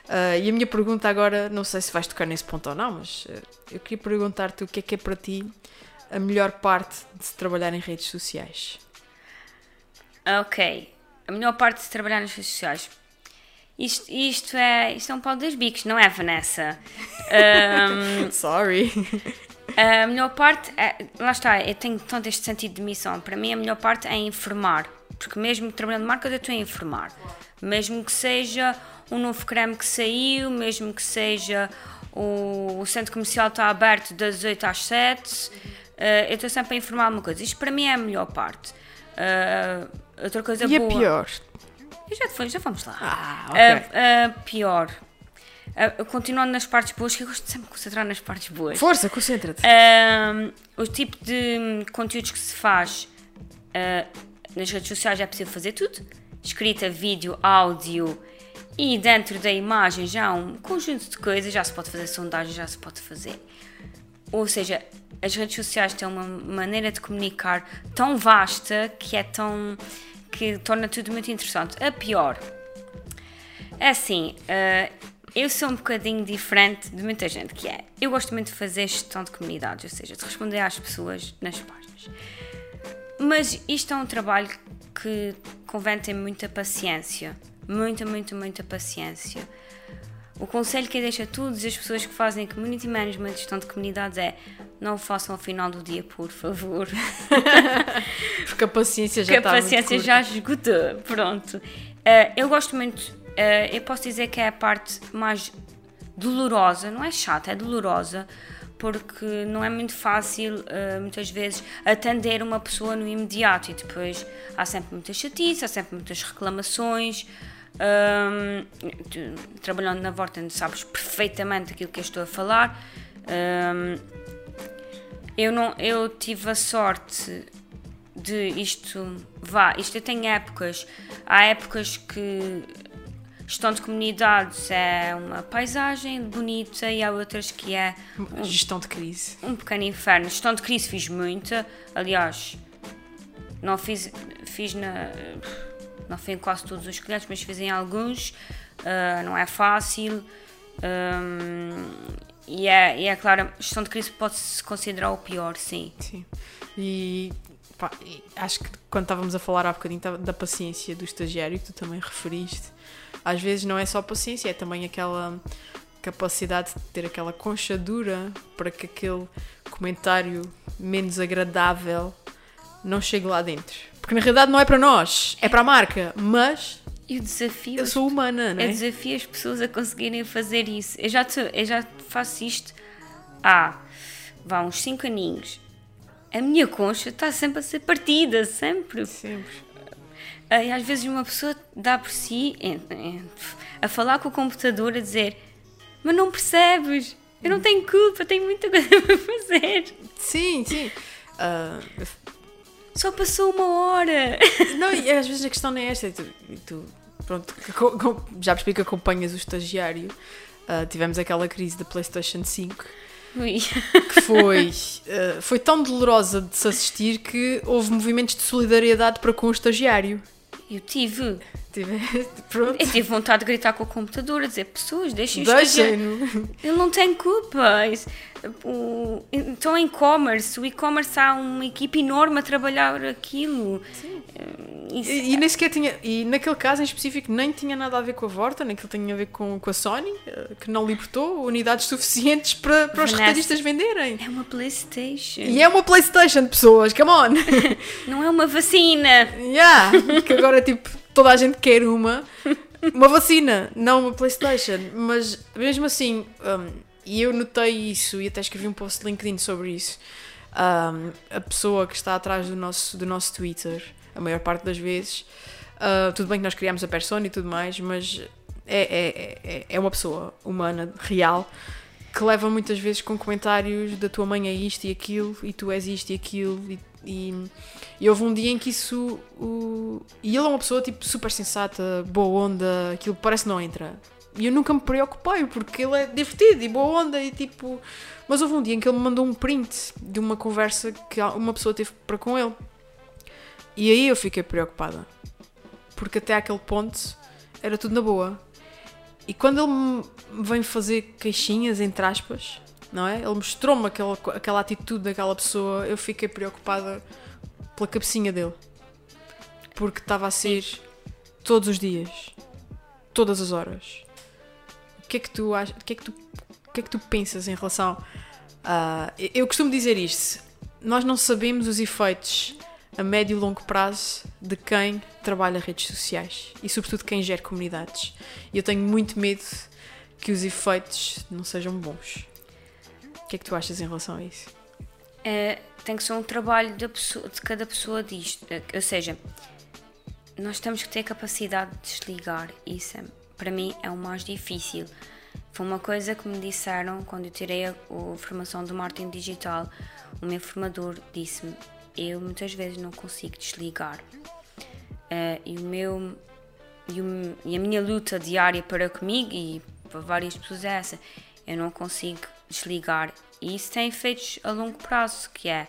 Ah, e a minha pergunta agora, não sei se vais tocar nesse ponto ou não, mas ah, eu queria perguntar-te o que é que é para ti a melhor parte de se trabalhar em redes sociais. ok, a melhor parte de trabalhar nas redes sociais. Isto, isto, é, isto é um pau dos bicos, não é, Vanessa? Ahm, Sorry. A melhor parte, é, lá está, eu tenho tanto este sentido de missão. Para mim, a melhor parte é informar. Porque mesmo trabalhando de marcas, eu estou a informar. Mesmo que seja um novo creme que saiu, mesmo que seja o, o centro comercial está aberto das 8 às 7, eh, eu estou sempre a informar alguma coisa. Isto para mim é a melhor parte. Eh, outra coisa e a boa. pior? Eu já, te- já vamos lá. Ah, ok. A- a pior. A- continuando nas partes boas, que eu gosto de sempre de concentrar nas partes boas. Força, concentra-te. Um, o tipo de conteúdos que se faz uh, nas redes sociais é possível fazer tudo: escrita, vídeo, áudio e dentro da imagem já há um conjunto de coisas. Já se pode fazer sondagem, já se pode fazer. Ou seja, as redes sociais têm uma maneira de comunicar tão vasta que é tão. que torna tudo muito interessante. A pior é assim, eh, eu sou um bocadinho diferente de muita gente, que é, eu gosto muito de fazer gestão de comunidades, ou seja, de responder às pessoas nas páginas. Mas isto é um trabalho que convém ter muita paciência. Muita, muita, muita paciência. O conselho que eu deixo a todas as pessoas que fazem community management, gestão de comunidades, é não o façam ao final do dia, por favor. Porque a paciência já Porque a paciência muito já esgotou. Pronto. Eh, eu gosto muito, eu posso dizer que é a parte mais dolorosa, não é chata, é dolorosa, porque não é muito fácil, eh, muitas vezes, atender uma pessoa no imediato e depois há sempre muitas chatices, há sempre muitas reclamações. Trabalhando na Vorten sabes perfeitamente aquilo que eu estou a falar. Eu, não, eu tive a sorte de isto vá, isto eu tenho épocas. Há épocas que gestão de comunidades é uma paisagem bonita e há outras que é Gestão de crise. um pequeno inferno. Gestão de crise fiz muita, aliás, não fiz, fiz na, não fiz em quase todos os clientes, mas fiz em alguns, ah, não é fácil. hum, e, é, e é claro, gestão de crise pode-se considerar o pior, sim. Sim. E, pá, acho que quando estávamos a falar há bocadinho da paciência do estagiário, que tu também referiste, às vezes não é só paciência, é também aquela capacidade de ter aquela concha dura para que aquele comentário menos agradável não chegue lá dentro. Porque na realidade não é para nós, é para a marca, mas E o desafio eu sou humana, não Eu é? desafio as pessoas a conseguirem fazer isso. Eu já, te- eu já faço isto há vá, uns 5 aninhos. A minha concha está sempre a ser partida, sempre. Sempre. Ah, E às vezes uma pessoa dá por si em- em- a falar com o computador a dizer: Mas não percebes? Eu não tenho culpa, tenho muita coisa para fazer. Sim, sim. Ah, Só passou uma hora. Não, e às vezes a questão não é esta. e Tu, e tu, pronto, já percebi que acompanhas o estagiário. Ah, tivemos aquela crise da PlayStation 5 Ui. que foi, ah, foi tão dolorosa de se assistir que houve movimentos de solidariedade para com o estagiário. Eu tive. Tive- Pronto. Eu tive vontade de gritar com o computador a dizer: Pessoas, deixem o estagiário." Deixem-no. Ele não tem culpa. Isso- o- então, em e-commerce, o e-commerce há uma equipe enorme a trabalhar aquilo. Eh, Isso- E, e nem sequer tinha. E naquele caso em específico nem tinha nada a ver com a Vorta, naquilo tinha a ver com, com a Sony, ah, que não libertou unidades suficientes para, para os retalhistas venderem. é uma PlayStation. E é uma PlayStation, pessoas, come on! Não é uma vacina. Yeah, que agora tipo toda a gente quer uma uma vacina, não uma Playstation, mas mesmo assim, um, e eu notei isso e até escrevi um post de LinkedIn sobre isso. um, a pessoa que está atrás do nosso, do nosso Twitter, a maior parte das vezes, uh, tudo bem que nós criamos a persona e tudo mais, mas é, é, é, é uma pessoa humana, real, que leva muitas vezes com comentários da tua mãe é isto e aquilo, e tu és isto e aquilo, e, e, e houve um dia em que isso. O... E ele é uma pessoa tipo super sensata, boa onda, aquilo parece não entra. E eu nunca me preocupei porque ele é divertido e boa onda e tipo. Mas houve um dia em que ele me mandou um print de uma conversa que uma pessoa teve para com ele. E aí eu fiquei preocupada. Porque até aquele ponto era tudo na boa. E quando ele me vem fazer queixinhas, entre aspas, não é? Ele mostrou-me aquela, aquela atitude daquela pessoa, eu fiquei preocupada pela cabecinha dele. Porque estava a ser todos os dias, todas as horas. O que é que tu achas? O que é que tu, o que é que tu pensas em relação a. Eu costumo dizer isto: nós não sabemos os efeitos a médio e longo prazo de quem trabalha redes sociais e, sobretudo, quem gera comunidades. E eu tenho muito medo que os efeitos não sejam bons. O que é que tu achas em relação a isso? É, tem que ser um trabalho da pessoa- de cada pessoa disto. Ou seja, nós temos que ter capacidade de desligar. Isso, é- para mim, é o mais difícil. Foi uma coisa que me disseram quando eu tirei a, a formação de marketing digital. O meu formador disse-me: Eu muitas vezes não consigo desligar. Eh, e, o meu, e, o- e a minha luta diária para comigo e para várias pessoas é essa: eu não consigo desligar. E isso tem efeitos a longo prazo, que é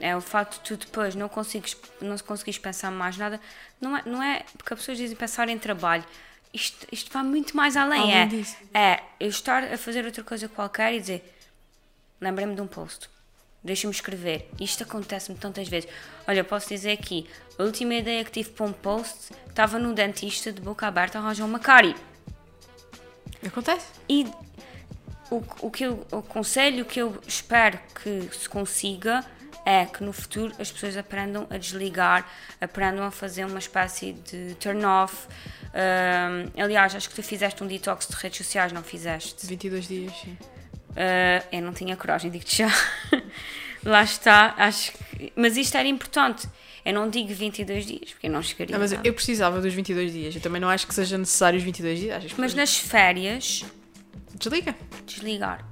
é o facto de tu depois não conseguires, não conseguires pensar mais nada, não é, não é porque as pessoas dizem pensar em trabalho, isto, isto vai muito mais além. Além é, disso. é eu estar a fazer outra coisa qualquer e dizer lembrei-me de um post, Deixa-me escrever. Isto acontece-me tantas vezes. Olha, eu posso dizer aqui, a última ideia que tive para um post estava no dentista de boca aberta a arranjar uma cárie. Acontece. E o, o que eu o conselho que eu espero que se consiga é que no futuro as pessoas aprendam a desligar, aprendam a fazer uma espécie de turn off. Aliás, acho que tu fizeste um detox de redes sociais, não fizeste? 22 dias, sim. Uh, eu não tinha coragem, digo-te já. Lá está, acho que. Mas isto era importante. Eu não digo 22 dias, porque eu não chegaria. Ah, mas lá. eu precisava dos 22 dias. Eu também não acho que seja necessário os 22 dias. Mas nas férias, Desliga. desligar.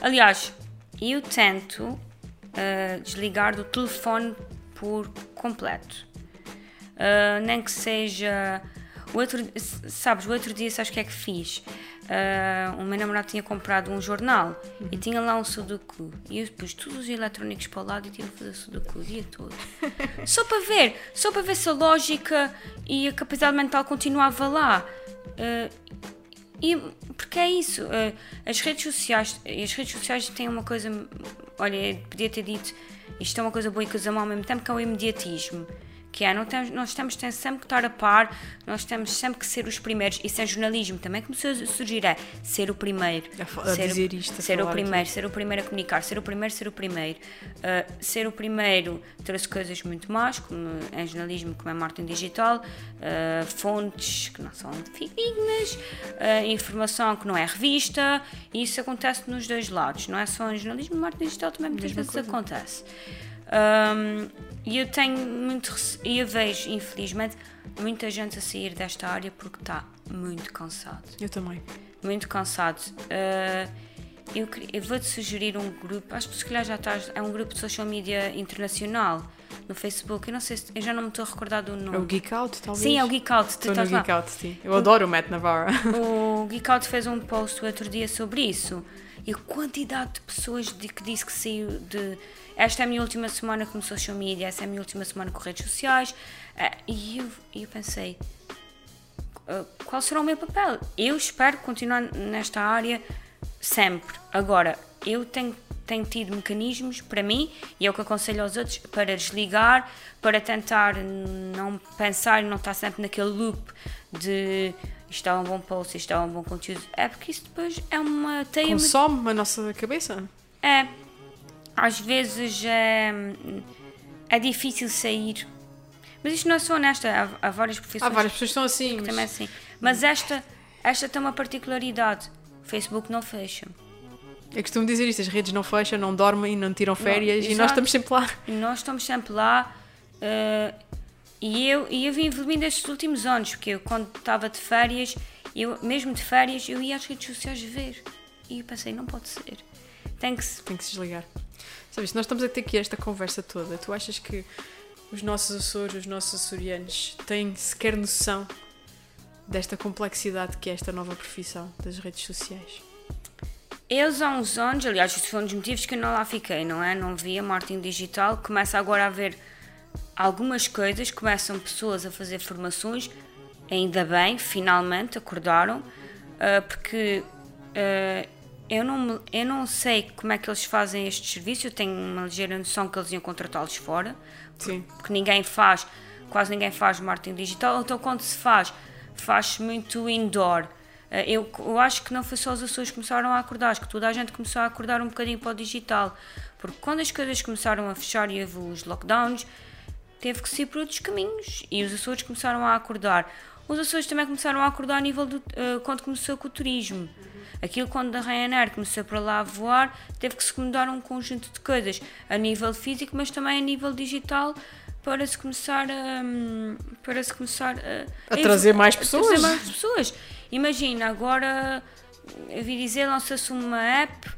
Aliás, eu tento uh, desligar do telefone por completo. Uh, nem que seja. O outro, sabes, o outro dia, sabes o que é que fiz? Uh, o meu namorado tinha comprado um jornal e tinha lá um sudoku. E eu pus todos os eletrónicos para o lado e tive a fazer sudoku o dia todo. só para ver, só para ver se a lógica e a capacidade mental continuava lá. Uh, e, porque é isso, uh, as redes sociais, as redes sociais têm uma coisa, olha, podia ter dito, isto é uma coisa boa e coisa má ao mesmo tempo, que é o imediatismo. Que é, não temos, nós temos tem sempre que estar a par, nós temos sempre que ser os primeiros. Isso é jornalismo também, começou a surgir, é ser o primeiro. A a ser, dizer isto, a Ser o primeiro, ser o primeiro a comunicar, ser o primeiro, ser o primeiro. Uh, ser o primeiro trouxe coisas muito más, como em jornalismo, como é marketing digital, uh, fontes que não são fidedignas, uh, informação que não é revista, e isso acontece nos dois lados, não é só em jornalismo, marketing digital também muitas Mesma vezes coisa. acontece. Um, e eu tenho muito e eu vejo, infelizmente, muita gente a sair desta área porque está muito cansado Eu também. muito cansado. Uh, eu, eu vou-te sugerir um grupo, acho que se calhar já estás, é um grupo de social media internacional no Facebook. Eu não sei se, eu já não me estou a recordar do É nome. o Geek Out, talvez? Sim, é o Geek Out. Estou no lá. Geek Out, sim. Eu adoro o Matt Navarra. O Geek Out fez um post o outro dia sobre isso. E a quantidade de pessoas de, que disse que saiu de. Esta é a minha última semana com social media, esta é a minha última semana com redes sociais. Eh, e eu, eu pensei, eh, qual será o meu papel? Eu espero continuar nesta área sempre. Agora, eu tenho, tenho tido mecanismos para mim, e é o que aconselho aos outros, para desligar, para tentar não pensar e não estar sempre naquele loop de isto é um bom post, isto é um bom conteúdo. É porque isso depois é uma teia muito Consome a nossa cabeça. é. Às vezes é, é difícil sair. Mas isto não é só nesta, há, há várias Há profissões várias pessoas que estão assim. que mas- também assim. Mas esta, esta tem uma particularidade. O Facebook não fecha. Eu costumo dizer isto: as redes não fecham, não dormem, não tiram férias e nós estamos sempre lá. E nós estamos sempre lá. eh, e, eu, e eu vim evoluindo estes últimos anos, porque eu, quando estava de férias, eu, mesmo de férias, eu ia às redes sociais ver. E eu pensei, não pode ser. Tem que se. Tem que se desligar. Sabes, nós estamos a ter aqui esta conversa toda. Tu achas que os nossos Açores, os nossos açorianos têm sequer noção desta complexidade que é esta nova profissão das redes sociais? Eles há uns anos, aliás, isso foi um dos motivos que eu não lá fiquei, não é? Não via marketing digital. Começa agora a haver algumas coisas, começam pessoas a fazer formações, ainda bem, finalmente acordaram, ah, porque ah, eu, não eu não sei como é que eles fazem este serviço, eu tenho uma ligeira noção que eles iam contratá-los fora, Sim. porque ninguém faz, quase ninguém faz marketing digital, então quando se faz, faz muito indoor. Eh, Eu, eu acho que não foi só os Açores que começaram a acordar, acho que toda a gente começou a acordar um bocadinho para o digital, porque quando as coisas começaram a fechar e houve os lockdowns, teve que sair por outros caminhos e os Açores começaram a acordar. Os Açores também começaram a acordar a nível do, eh, quando começou com o turismo. Aquilo quando a Ryanair começou para lá a voar, teve que se mudar um conjunto de coisas a nível físico, mas também a nível digital para se começar a, hum, para se começar a, A trazer mais a pessoas. trazer mais pessoas. Imagina, agora eu vi dizer, lança-se uma app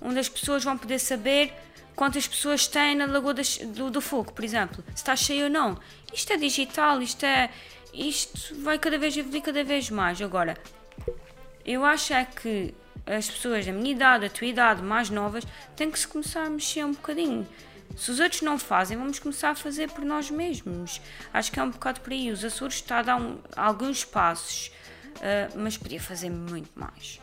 onde as pessoas vão poder saber quantas pessoas têm na Lagoa das- do, do Fogo, por exemplo, se está cheio ou não. Isto é digital, isto é. Isto vai cada vez evoluir cada vez mais. Agora, eu acho é que as pessoas da minha idade, da tua idade, mais novas, têm que se começar a mexer um bocadinho. Se os outros não fazem, vamos começar a fazer por nós mesmos. Acho que é um bocado por aí. Os Açores está a dar um- alguns passos, ah, mas podia fazer muito mais.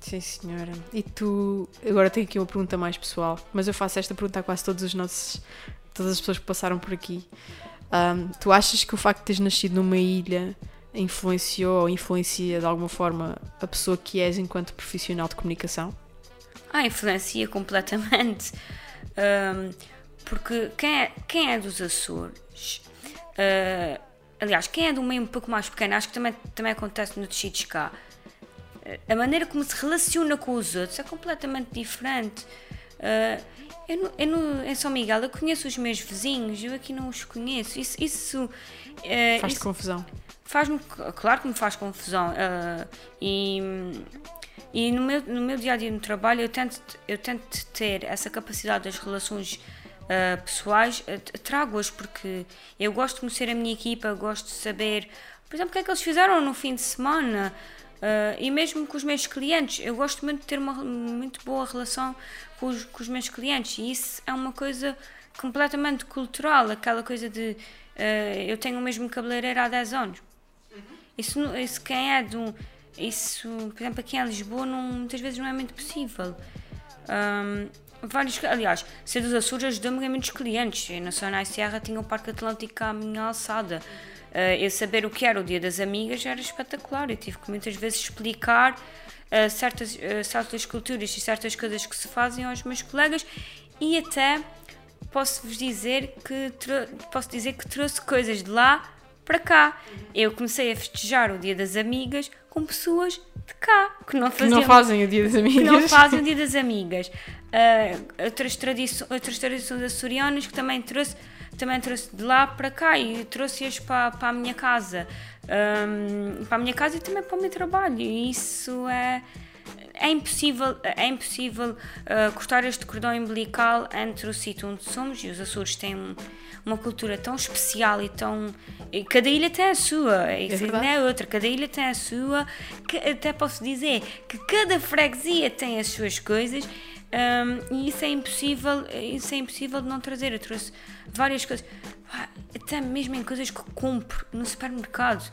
Sim, senhora. E tu, agora tenho aqui uma pergunta mais pessoal, mas eu faço esta pergunta a quase todos os nossos, todas as pessoas que passaram por aqui. Um, tu achas que o facto de teres nascido numa ilha influenciou ou influencia de alguma forma a pessoa que és enquanto profissional de comunicação? Ah, influencia completamente. Um, porque quem é, quem é dos Açores, uh, aliás, quem é um meio um pouco mais pequeno, acho que também, também acontece no Tecidos cá, a maneira como se relaciona com os outros é completamente diferente. Uh, eu, no, eu no, em São Miguel eu conheço os meus vizinhos, eu aqui não os conheço. Isso, isso uh, faz-te confusão? Faz-me, claro que me faz confusão. Uh, e e no, meu, no meu dia a dia no trabalho eu tento, eu tento ter essa capacidade das relações uh, pessoais, trago-as porque eu gosto de conhecer a minha equipa, gosto de saber, por exemplo, o que é que eles fizeram no fim de semana. Uh, e mesmo com os meus clientes, eu gosto muito de ter uma muito boa relação com os, com os meus clientes e isso é uma coisa completamente cultural, aquela coisa de uh, eu tenho o mesmo cabeleireiro há 10 anos. Isso, isso quem é de um, isso, por exemplo, aqui em Lisboa não, muitas vezes não é muito possível. Um, vários, aliás, ser dos Açores ajudou-me a muitos clientes. Eu, na Sonai Serra tinha o Parque Atlântico à minha alçada. Uh, eu saber o que era o Dia das Amigas era espetacular. Eu tive que muitas vezes explicar uh, certas, uh, certas culturas e certas coisas que se fazem aos meus colegas e até posso-vos dizer que posso dizer que trouxe coisas de lá para cá. Eu comecei a festejar o Dia das Amigas com pessoas de cá que não, faziam, que não fazem o Dia das Amigas. Que não fazem o Dia das Amigas. Uh, outras, tradições, outras tradições açorianas que também trouxe, também trouxe de lá para cá e trouxe-as para, para a minha casa. Um, para a minha casa e também para o meu trabalho. E isso é é impossível, é impossível uh, cortar este cordão umbilical entre o sítio onde somos e os Açores têm uma cultura tão especial e tão. Cada ilha tem a sua, é não é outra, cada ilha tem a sua, que até posso dizer que cada freguesia tem as suas coisas. Um, e isso é impossível, isso é impossível de não trazer. Eu trouxe várias coisas, até mesmo em coisas que compro no supermercado.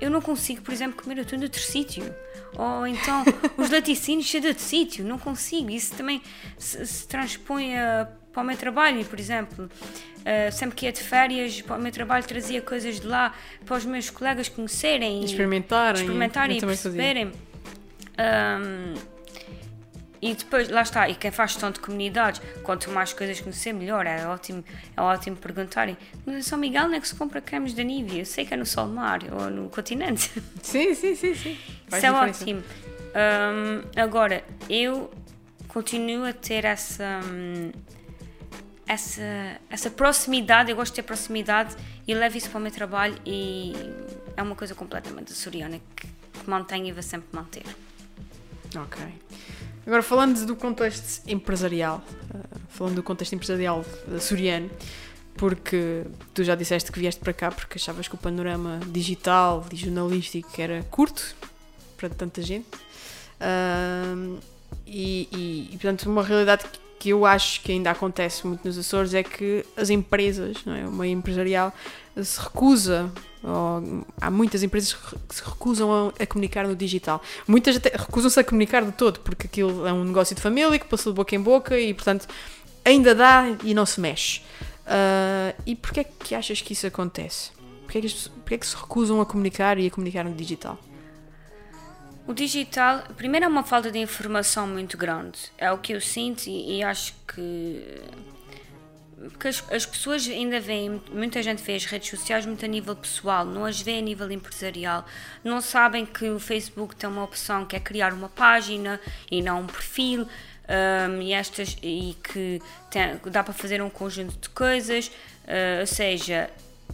Eu não consigo, por exemplo, comer atum de outro sítio. Ou então os laticínios de outro sítio. Não consigo. Isso também se, se transpõe a, para o meu trabalho, por exemplo. Uh, sempre que ia de férias para o meu trabalho trazia coisas de lá para os meus colegas conhecerem experimentarem, experimentarem e perceberem um, e depois lá está e quem faz gestão de comunidades quanto mais coisas conhecer melhor. É ótimo é ótimo perguntarem. Mas em São Miguel não é que se compra cremes da Nivea eu sei que é no Solmar ou no continente. Sim sim sim sim. Faz isso é ótimo. Um, agora eu continuo a ter essa hum, essa, essa proximidade, eu gosto de ter proximidade e levo isso para o meu trabalho e é uma coisa completamente açoriana que, que mantenho e vou sempre manter. Ok. Agora, falando do contexto empresarial, uh, falando do contexto empresarial açoriano, porque tu já disseste que vieste para cá porque achavas que o panorama digital e jornalístico era curto para tanta gente. E, e, e, portanto, uma realidade que que eu acho que ainda acontece muito nos Açores é que as empresas, não é? o meio empresarial, se recusa, ou, há muitas empresas que se recusam a, a comunicar no digital. Muitas até recusam-se a comunicar de todo, porque aquilo é um negócio de família que passou de boca em boca e, portanto, ainda dá e não se mexe. Uh, e porquê é que achas que isso acontece? Porquê é que, porquê é que se recusam a comunicar e a comunicar no digital? O digital, primeiro é uma falta de informação muito grande, é o que eu sinto e, e acho que, as, as, pessoas ainda veem, muita gente vê as redes sociais muito a nível pessoal, não as vê a nível empresarial, não sabem que o Facebook tem uma opção que é criar uma página e não um perfil. Um, e, estas, e que tem, dá para fazer um conjunto de coisas, uh, ou seja,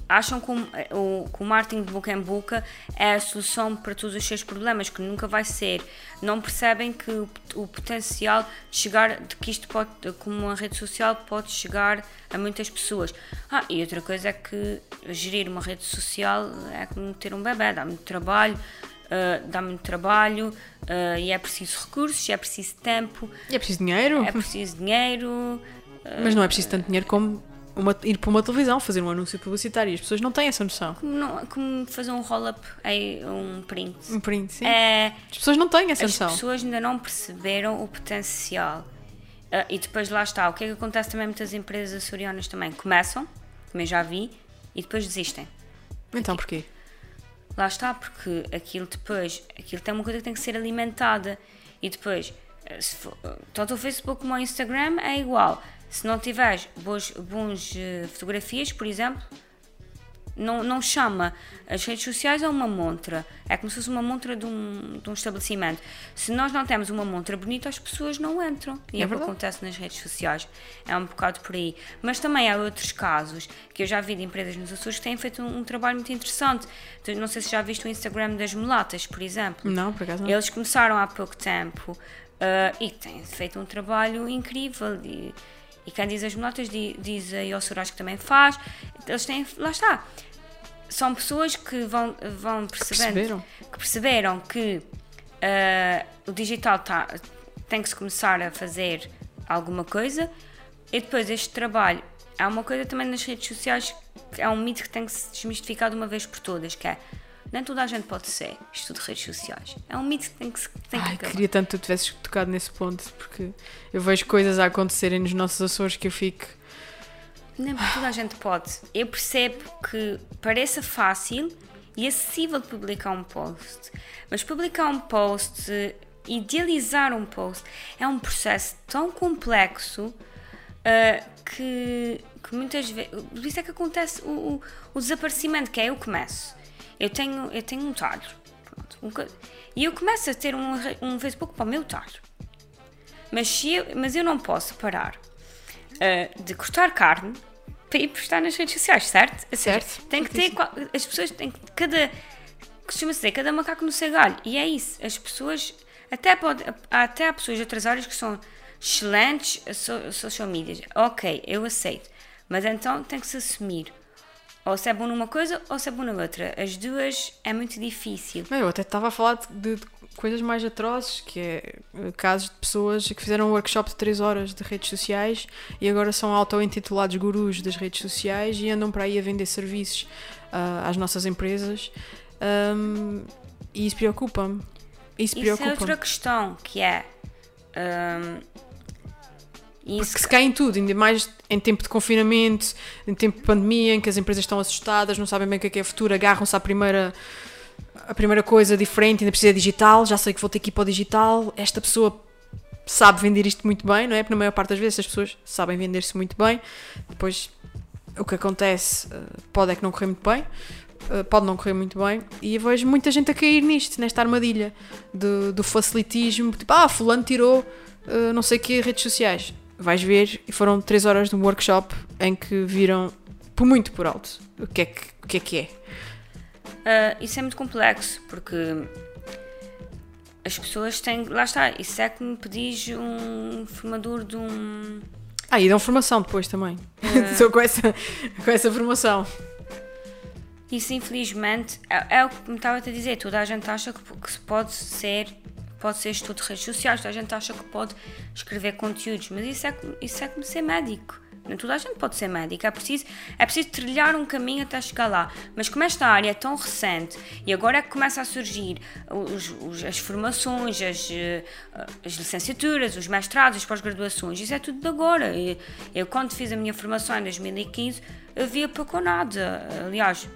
acham que o, que o marketing de boca em boca é a solução para todos os seus problemas, que nunca vai ser. Não percebem que o, o potencial de chegar, de que isto pode, como uma rede social, pode chegar a muitas pessoas. Ah, e outra coisa é que gerir uma rede social é como ter um bebê, dá muito trabalho. Uh, dá muito trabalho uh, e é preciso recursos, é preciso tempo, e é preciso dinheiro. É preciso dinheiro. Mas não é preciso tanto dinheiro como uma, ir para uma televisão, fazer um anúncio publicitário. E as pessoas não têm essa noção. Como, não- como fazer um roll-up, aí, um print. Um print, sim. É, As pessoas não têm essa as noção. pessoas ainda não perceberam o potencial. Ah, e depois lá está. O que é que acontece também muitas empresas açorianas também? Começam, como eu já vi, e depois desistem. Então porquê? Lá está, porque aquilo depois, aquilo tem uma coisa que tem que ser alimentada. E depois, eh, se for, eh, tanto o Facebook como o Instagram é igual. Se não tiveres boas, bons eh, fotografias, por exemplo, não, não chama as redes sociais a uma montra. É como se fosse uma montra de um, de um estabelecimento. Se nós não temos uma montra bonita, as pessoas não entram. E É é, o que acontece nas redes sociais. É um bocado por aí. Mas também há outros casos que eu já vi de empresas nos Açores que têm feito um, um trabalho muito interessante. Não sei se já viste o Instagram das mulatas, por exemplo. Não, por acaso não. Eles começaram há pouco tempo ah, e têm feito um trabalho incrível. E, e quem diz as mulatas di- diz a Iossuras que também faz. Eles têm. Lá está. São pessoas que vão, vão percebendo perceberam. que perceberam que ah, o digital tá, tem que se começar a fazer alguma coisa e depois este trabalho há uma coisa também nas redes sociais que é um mito que tem que se desmistificar de uma vez por todas que é nem toda a gente pode ser isto de redes sociais é um mito que tem que tem que Ai, acabar. queria tanto que tu tivesses tocado nesse ponto, porque eu vejo coisas a acontecerem nos nossos Açores que eu fico. Nem toda a gente pode. Eu percebo que pareça fácil e acessível publicar um post, mas publicar um post, idealizar um post, é um processo tão complexo ah, que, que muitas vezes. Por isso é que acontece o, o, o desaparecimento, que é eu começo. Eu tenho, eu tenho um talho. Pronto, um e eu começo a ter um, um Facebook para o meu talho. Mas, se eu, mas eu não posso parar uh, de cortar carne para ir postar nas redes sociais, certo? Ou seja, Certo, Tem que ter. As pessoas têm que. Cada. Costuma-se dizer, cada macaco no seu galho. E é isso. As pessoas. Até, pode, até há pessoas de outras áreas que são excelentes social media. Ok, eu aceito. Mas então tem que se assumir. Ou se é bom numa coisa ou se é bom na outra. As duas é muito difícil. Eu até estava a falar de, de coisas mais atrozes, que é eh, casos de pessoas que fizeram um workshop de 3 horas de redes sociais e agora são auto-intitulados gurus das redes sociais e andam para aí a vender serviços ah, às nossas empresas. Ahm, e isso preocupa-me. Isso, Isso é preocupa-me. outra questão, que é. hum, isso Porque se cai em tudo, ainda mais em tempo de confinamento, em tempo de pandemia, em que as empresas estão assustadas, não sabem bem o que é que é futuro, agarram-se à primeira, à primeira coisa diferente, ainda precisa digital, já sei que vou ter que ir para o digital, esta pessoa sabe vender isto muito bem, não é? Porque na maior parte das vezes as pessoas sabem vender-se muito bem, depois o que acontece eh, pode é que não correr muito bem, eh, pode não correr muito bem, e eu vejo muita gente a cair nisto, nesta armadilha do, do facilitismo, tipo, ah, fulano tirou eh, não sei o que redes sociais. Vais ver, e foram 3 horas de um workshop em que viram, por muito por alto, o que é que, o que, é, que é. Ah, isso é muito complexo, porque as pessoas têm. Lá está, isso é que me pedis um formador de um. Ah, e dão formação depois também. Sou com essa, com essa formação. Isso, infelizmente, é, é o que me estava a dizer. Toda a gente acha que, que se pode ser. Pode ser estudo de redes sociais, toda a gente acha que pode escrever conteúdos, mas isso é, isso é como ser médico. Nem toda a gente pode ser médico, é preciso, é preciso trilhar um caminho até chegar lá. Mas como esta área é tão recente e agora é que começa a surgir os- os- as formações, as, eh, as licenciaturas, os mestrados, as pós-graduações, isso é tudo de agora. E Eu, quando fiz a minha formação em 2015, havia pouco ou nada. Aliás,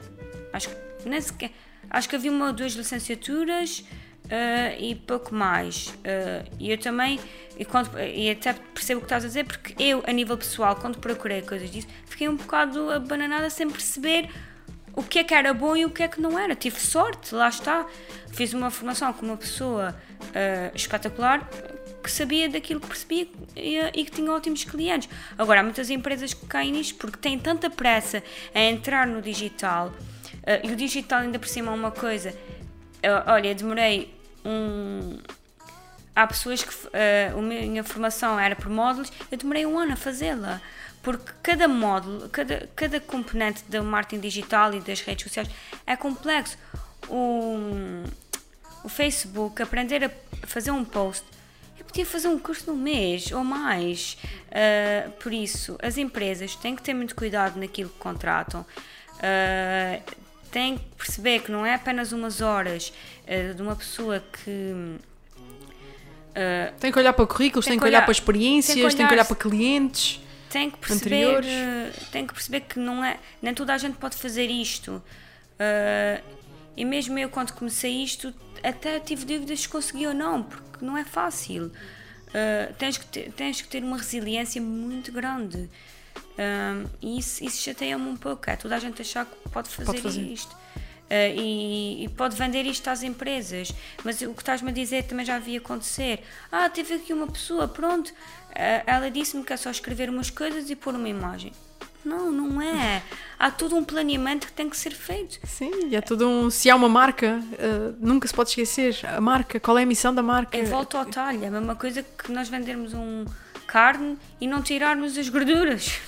acho que nem sequer. Acho que havia uma ou duas licenciaturas ah, e pouco mais. Ah, e eu também, e, quando, e até percebo o que estás a dizer, porque eu, a nível pessoal, quando procurei coisas disso, fiquei um bocado abananada sem perceber o que é que era bom e o que é que não era. Tive sorte, lá está. Fiz uma formação com uma pessoa ah, espetacular que sabia daquilo que percebia e, e que tinha ótimos clientes. Agora, há muitas empresas que caem nisto porque têm tanta pressa a entrar no digital e o digital ainda por cima é uma coisa. olha, demorei um. Há pessoas que ah, a minha formação era por módulos, eu demorei um ano a fazê-la. Porque cada módulo, cada, cada componente do marketing digital e das redes sociais é complexo. O, o Facebook, aprender a fazer um post, podia fazer um curso um mês ou mais. Uh, por isso, as empresas têm que ter muito cuidado naquilo que contratam. Uh, têm que perceber que não é apenas umas horas uh, de uma pessoa que. tem que olhar para currículos, tem, tem que, olhar, olhar, para experiências, tem que olhar, tem que olhar para clientes. Tem que perceber, tem que perceber que não é, nem toda a gente pode fazer isto. e mesmo eu, quando comecei isto, até tive dúvidas se consegui ou não, porque não é fácil. Uh, tens, que ter, tens que ter uma resiliência muito grande. Uh, e isso, isso chateia-me um pouco. É toda a gente achar que pode fazer, pode fazer. isto. Uh, e, e, pode vender isto às empresas. Mas o que estás-me a dizer também já havia acontecer. Ah, teve aqui uma pessoa, pronto. ela disse-me que é só escrever umas coisas e pôr uma imagem. Não, não é. Há todo um planeamento que tem que ser feito. Sim, e há todo um. Se há uma marca, uh, nunca se pode esquecer. A marca, qual é a missão da marca? É volta ao talho. É a mesma coisa que nós vendermos um carne e não tirarmos as gorduras.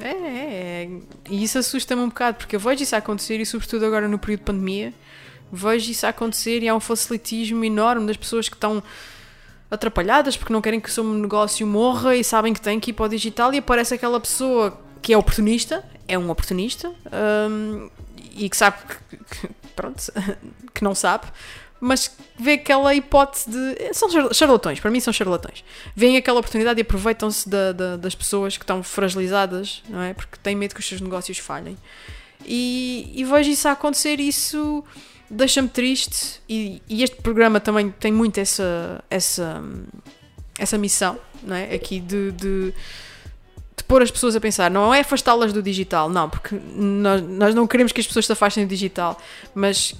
é, é, é, e isso assusta-me um bocado, porque eu vejo isso acontecer e, sobretudo agora no período de pandemia, vejo isso acontecer e há um facilitismo enorme das pessoas que estão atrapalhadas porque não querem que o seu negócio morra e sabem que têm que ir para o digital e aparece aquela pessoa que é oportunista, é um oportunista um, e que sabe que, que, pronto, que não sabe, mas vê aquela hipótese de. São charlatões, para mim são charlatões. Vêem aquela oportunidade e aproveitam-se da, da, das pessoas que estão fragilizadas, não é? Porque têm medo que os seus negócios falhem. E, e vejo isso a acontecer, isso deixa-me triste e, e, este programa também tem muito essa essa essa missão não é aqui de, de, de pôr as pessoas a pensar não é afastá-las do digital não porque nós, nós não queremos que as pessoas se afastem do digital mas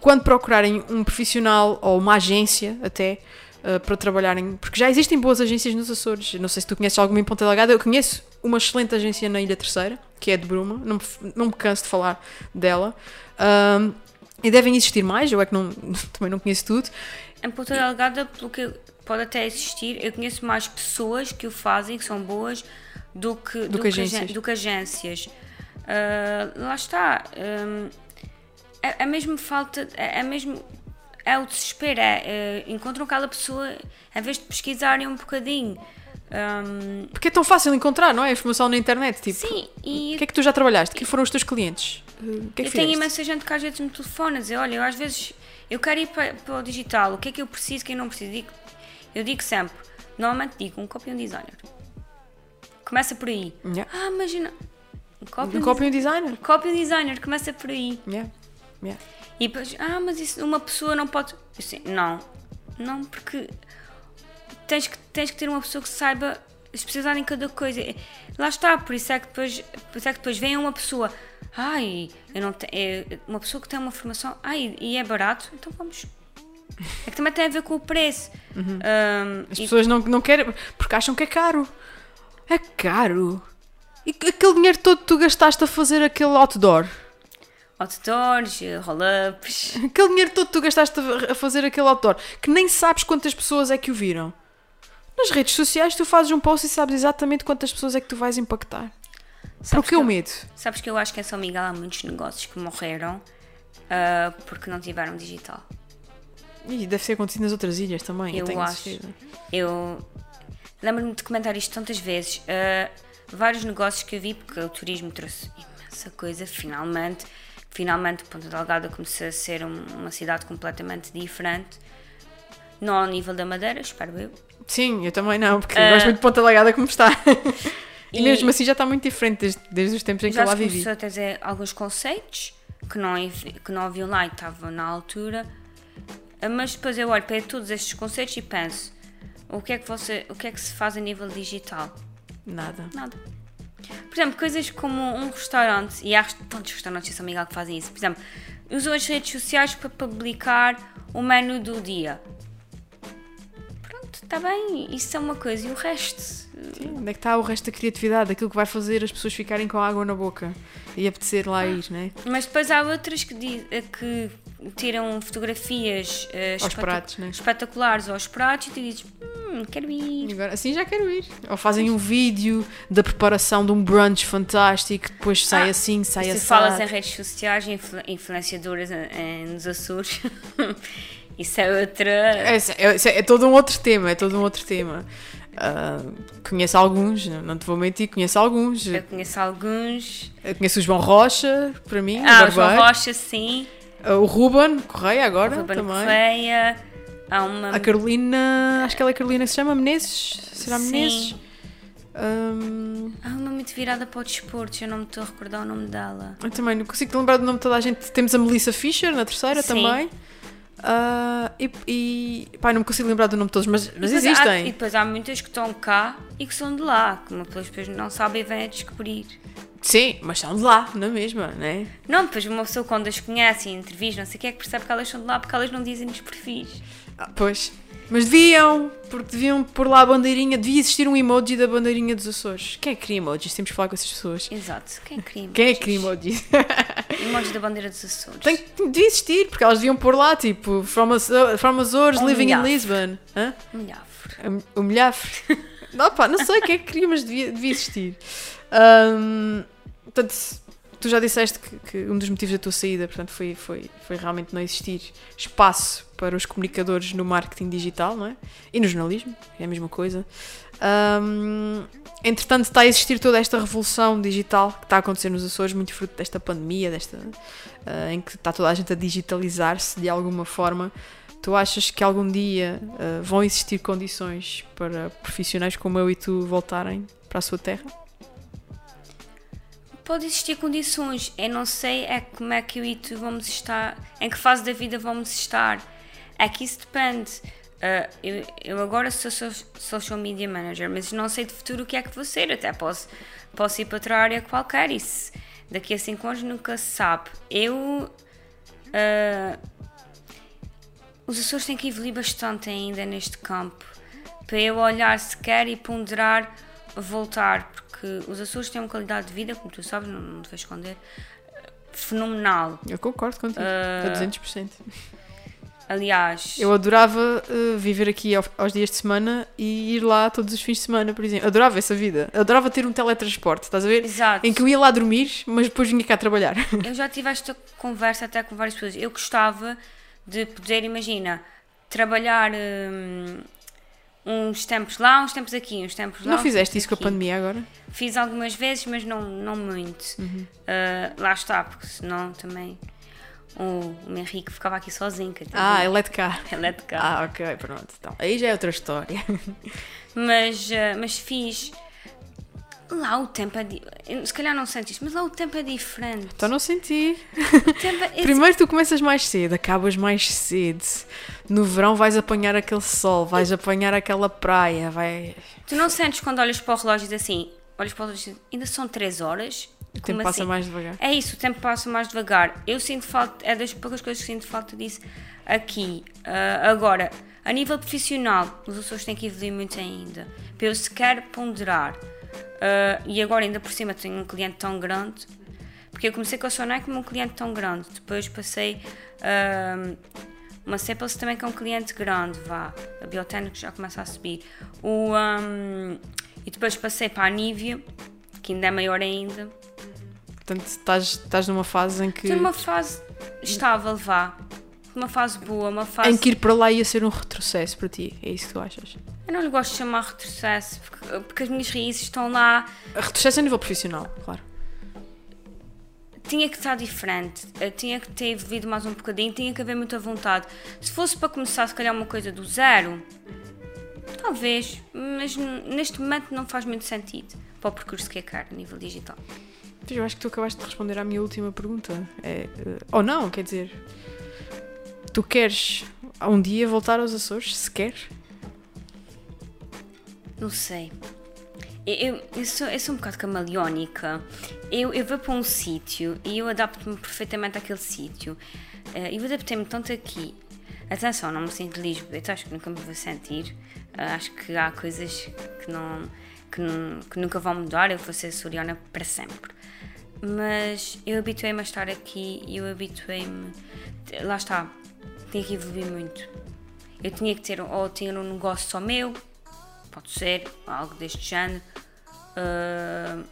quando procurarem um profissional ou uma agência até uh, para trabalharem porque já existem boas agências nos Açores não sei se tu conheces alguma em Ponta Delgada eu conheço uma excelente agência na Ilha Terceira que é de Bruma não me, não me canso de falar dela um, e devem existir mais, eu é que não, também não conheço tudo. Em Ponta Delgada, pelo que pode até existir, eu conheço mais pessoas que o fazem, que são boas, do que, do, do que, agências. do que agências. Uh, lá está. Um, é, é mesmo falta. É, é mesmo. É o desespero. É, é, encontram aquela pessoa, em vez de pesquisarem um bocadinho. Um, Porque é tão fácil encontrar, não é? A informação na internet. Tipo, sim, e. O que é que tu já trabalhaste? Quem foram os teus clientes? que é que eu tenho imensa gente que às vezes me telefona a dizer: Olha, eu às vezes eu quero ir para, para o digital, o que é que eu preciso, o que eu não preciso? Digo, eu digo sempre: normalmente digo um copy um designer. Começa por aí. Yeah. Ah, imagina. Um copy, um, copy um designer. Copy um designer, começa por aí. Yeah. Yeah. E depois, ah, mas isso uma pessoa não pode. Assim, não, não, porque tens que, tens que ter uma pessoa que saiba especializar em cada coisa. Lá está, por isso é que depois, por isso é que depois vem uma pessoa ai, eu não te, é uma pessoa que tem uma formação, ai, e é barato, então vamos. É que também tem a ver com o preço. Uhum. Um, As pessoas não, não querem, porque acham que é caro. É caro. E aquele dinheiro todo que tu gastaste a fazer aquele outdoor? Outdoors, roll-ups. Aquele dinheiro todo que tu gastaste a fazer aquele outdoor, que nem sabes quantas pessoas é que o viram. Nas redes sociais tu fazes um post e sabes exatamente quantas pessoas é que tu vais impactar. Sabes Por que o medo? Sabes que eu acho que em São Miguel há muitos negócios que morreram uh, porque não tiveram digital. E deve ser acontecido nas outras ilhas também. Eu, eu acho. Eu lembro-me de comentar isto tantas vezes. Uh, vários negócios que eu vi, porque o turismo trouxe imensa coisa, finalmente. Finalmente, Ponta Delgada começou a ser um, uma cidade completamente diferente. Não ao nível da Madeira, espero eu. Sim, eu também não, porque uh, gosto muito de Ponta Delgada como está. E, e mesmo assim já está muito diferente desde, desde os tempos em que eu lá vivi. Já começou a trazer alguns conceitos que não, que não haviam lá e estavam na altura, mas depois eu olho para todos estes conceitos e penso: o que é que, você, o que, é que se faz a nível digital? Nada. Nada. Por exemplo, coisas como um restaurante, e há tantos restaurantes em São Miguel que fazem isso, por exemplo, usam as redes sociais para publicar o menu do dia. Pronto, está bem, isso é uma coisa, e o resto? Sim, onde é que está o resto da criatividade, aquilo que vai fazer as pessoas ficarem com água na boca e apetecer lá ir, não é? Mas depois há outras que, eh, que tiram fotografias uh, aos pratos, né? espetaculares aos pratos e tu dizes, hum, quero ir. Agora, assim já quero ir. Ou fazem um vídeo da preparação de um brunch fantástico, depois sai ah, assim, sai assim. Se falas em redes sociais, influ influenciadoras nos Açores. Isso é outra. É, é, é, todo um outro tema, é todo um outro tema. Uh, conheço alguns, não te vou mentir, conheço alguns. Eu conheço alguns. Eu conheço o João Rocha, para mim. Ah, o João Rocha, sim. Uh, o Ruben Correia agora o Ruben também. Correia. Há uma... A Carolina, acho que ela é Carolina que se chama Menezes. Será Menezes? Sim. Um... Há uma muito virada para o desporto, eu não me estou a recordar o nome dela. Eu também não consigo lembrar do nome de toda a gente. Temos a Melissa Fischer na terceira Sim. também. Uh, e, e pá, não me consigo lembrar do nome de todos, mas, mas e existem. Há, e depois há muitas que estão cá e que são de lá, que uma pessoa depois não sabe e vem a descobrir. Sim, mas são de lá, não é mesma, não é? Não, depois uma pessoa quando as conhece e entrevista, não sei o que é que percebe que elas são de lá porque elas não dizem nos perfis. Ah, pois. Mas deviam, porque deviam pôr lá a bandeirinha, devia existir um emoji da bandeirinha dos Açores. Quem é que cria emojis? Temos que falar com essas pessoas. Exato, quem cria emojis? Quem é que cria emojis? emojis da bandeira dos Açores. Tem, devia existir, porque elas deviam pôr lá, tipo, from, from Açores, um living milhafre. in Lisbon. Hã? Milhafre. Um milhafre. não, pá, não sei quem é que cria, mas devia, devia existir. Um, portanto, tu já disseste que, que, um dos motivos da tua saída, portanto, foi, foi, foi realmente não existir espaço para os comunicadores no marketing digital, não é? E no jornalismo, é a mesma coisa. Um, entretanto, está a existir toda esta revolução digital que está a acontecer nos Açores, muito fruto desta pandemia, desta, uh, em que está toda a gente a digitalizar-se de alguma forma. Tu achas que algum dia uh, vão existir condições para profissionais como eu e tu voltarem para a sua terra? Pode existir condições. Eu não sei é como é que eu e tu vamos estar, em que fase da vida vamos estar. É que isso depende. Uh, eu, eu, agora sou social media manager, mas não sei de futuro o que é que vou ser. Até posso, posso ir para outra área qualquer. Isso daqui a 5 anos nunca se sabe. Eu. Uh, os Açores têm que evoluir bastante ainda neste campo para eu olhar sequer e ponderar voltar, porque os Açores têm uma qualidade de vida, como tu sabes, não, não te vais esconder, fenomenal. Eu concordo contigo, uh, a 200%. Aliás, eu adorava uh, viver aqui ao, aos dias de semana e ir lá todos os fins de semana, por exemplo. Adorava essa vida. Adorava ter um teletransporte, estás a ver? Exato. Em que eu ia lá dormir, mas depois vinha cá trabalhar. Eu já tive esta conversa até com várias pessoas. Eu gostava de poder, imagina, trabalhar hum, uns tempos lá, uns tempos aqui, uns tempos lá. Não fizeste isso aqui. com a pandemia agora? Fiz algumas vezes, mas não, não muito. Uhum. Uh, lá está, porque senão também o, o Henrique ficava aqui sozinho. Ah, ele é de cá. Ele é de cá. Ah, ok, pronto. Então, aí já é outra história. mas, uh, mas fiz Lá o tempo é. Di... Se calhar não sentes, mas lá o tempo é diferente. Então não senti. É... Primeiro tu começas mais cedo, acabas mais cedo. No verão vais apanhar aquele sol, vais apanhar aquela praia, vai. Tu não sentes quando olhas para o relógio e diz assim: olhas para o relógio ainda são 3 horas. O tempo passa assim? mais devagar. É isso, o tempo passa mais devagar. Eu sinto falta, é das poucas coisas que sinto falta disso aqui. Uh, agora, a nível profissional, os Açores têm que evoluir muito ainda. Para eu sequer ponderar Uh, e agora, ainda por cima, tenho um cliente tão grande. Porque eu comecei com a Sonai como um cliente tão grande. Depois passei uh, uma Ceples também com um cliente grande, vá. A Biotena que já começa a subir. O, um, e depois passei para a Nivea, que ainda é maior ainda. Portanto, estás, estás numa fase em que. Estou numa fase estável, vá. Uma fase boa, uma fase. Em que ir para lá ia ser um retrocesso para ti, é isso que tu achas? Eu não lhe gosto de chamar retrocesso, porque, porque as minhas raízes estão lá. Retrocesso a nível profissional, claro. Tinha que estar diferente, tinha que ter vivido mais um bocadinho, tinha que haver muita vontade. Se fosse para começar, se calhar, uma coisa do zero, talvez, mas neste momento não faz muito sentido para o percurso que eu quero a nível digital. Eu acho que tu acabaste de responder à minha última pergunta. É, uh, ou não, quer dizer, tu queres um dia voltar aos Açores, se queres? Não sei. Eu, eu, sou, eu sou um bocado camaleónica. Eu, eu vou para um sítio e eu adapto-me perfeitamente àquele sítio. Uh, eu adaptei-me tanto aqui. Atenção, não me sinto de Lisboa, acho que nunca me vou sentir. Uh, acho que há coisas que, não, que, não, que nunca vão mudar. Eu vou ser soriana para sempre. Mas eu habituei-me a estar aqui e eu habituei-me. Lá está, tinha que evoluir muito. Eu tinha que ter, ou ter um negócio só meu, pode ser algo deste género, uh,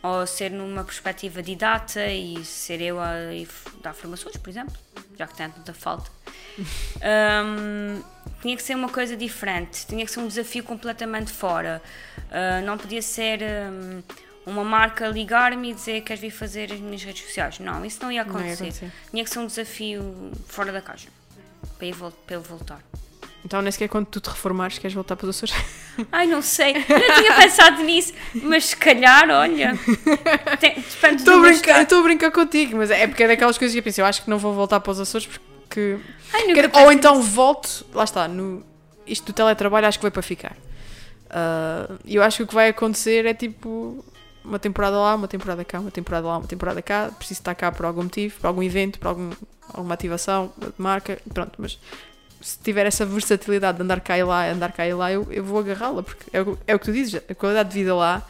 ou ser numa perspectiva de data e ser eu a, a dar formações, por exemplo, já que tem tanta falta. Um, tinha que ser uma coisa diferente, tinha que ser um desafio completamente fora. Uh, não podia ser um, uma marca ligar-me e dizer que queres vir fazer as minhas redes sociais. Não, isso não ia Não ia acontecer. acontecer. Tinha que ser um desafio fora da caixa para, eu para eu voltar. Então nem sequer quando tu te reformares queres voltar para os Açores. Ai, não sei, eu não tinha pensado nisso, mas se calhar, olha, Estou a brincar, estou a brincar contigo, mas é porque é daquelas coisas que eu penso, eu acho que não vou voltar para os Açores porque. Ai, nunca Quer- pensei ou então nisso. volto, lá está, no, isto do teletrabalho acho que vai para ficar. E eu acho que o que vai acontecer é tipo uma temporada lá, uma temporada cá, uma temporada lá, uma temporada cá. Preciso estar cá por algum motivo, por algum evento, por algum, alguma ativação de marca, pronto, mas se tiver essa versatilidade de andar cá e lá, andar cá e lá, eu, eu vou agarrá-la, porque é o, é o que tu dizes, a qualidade de vida lá,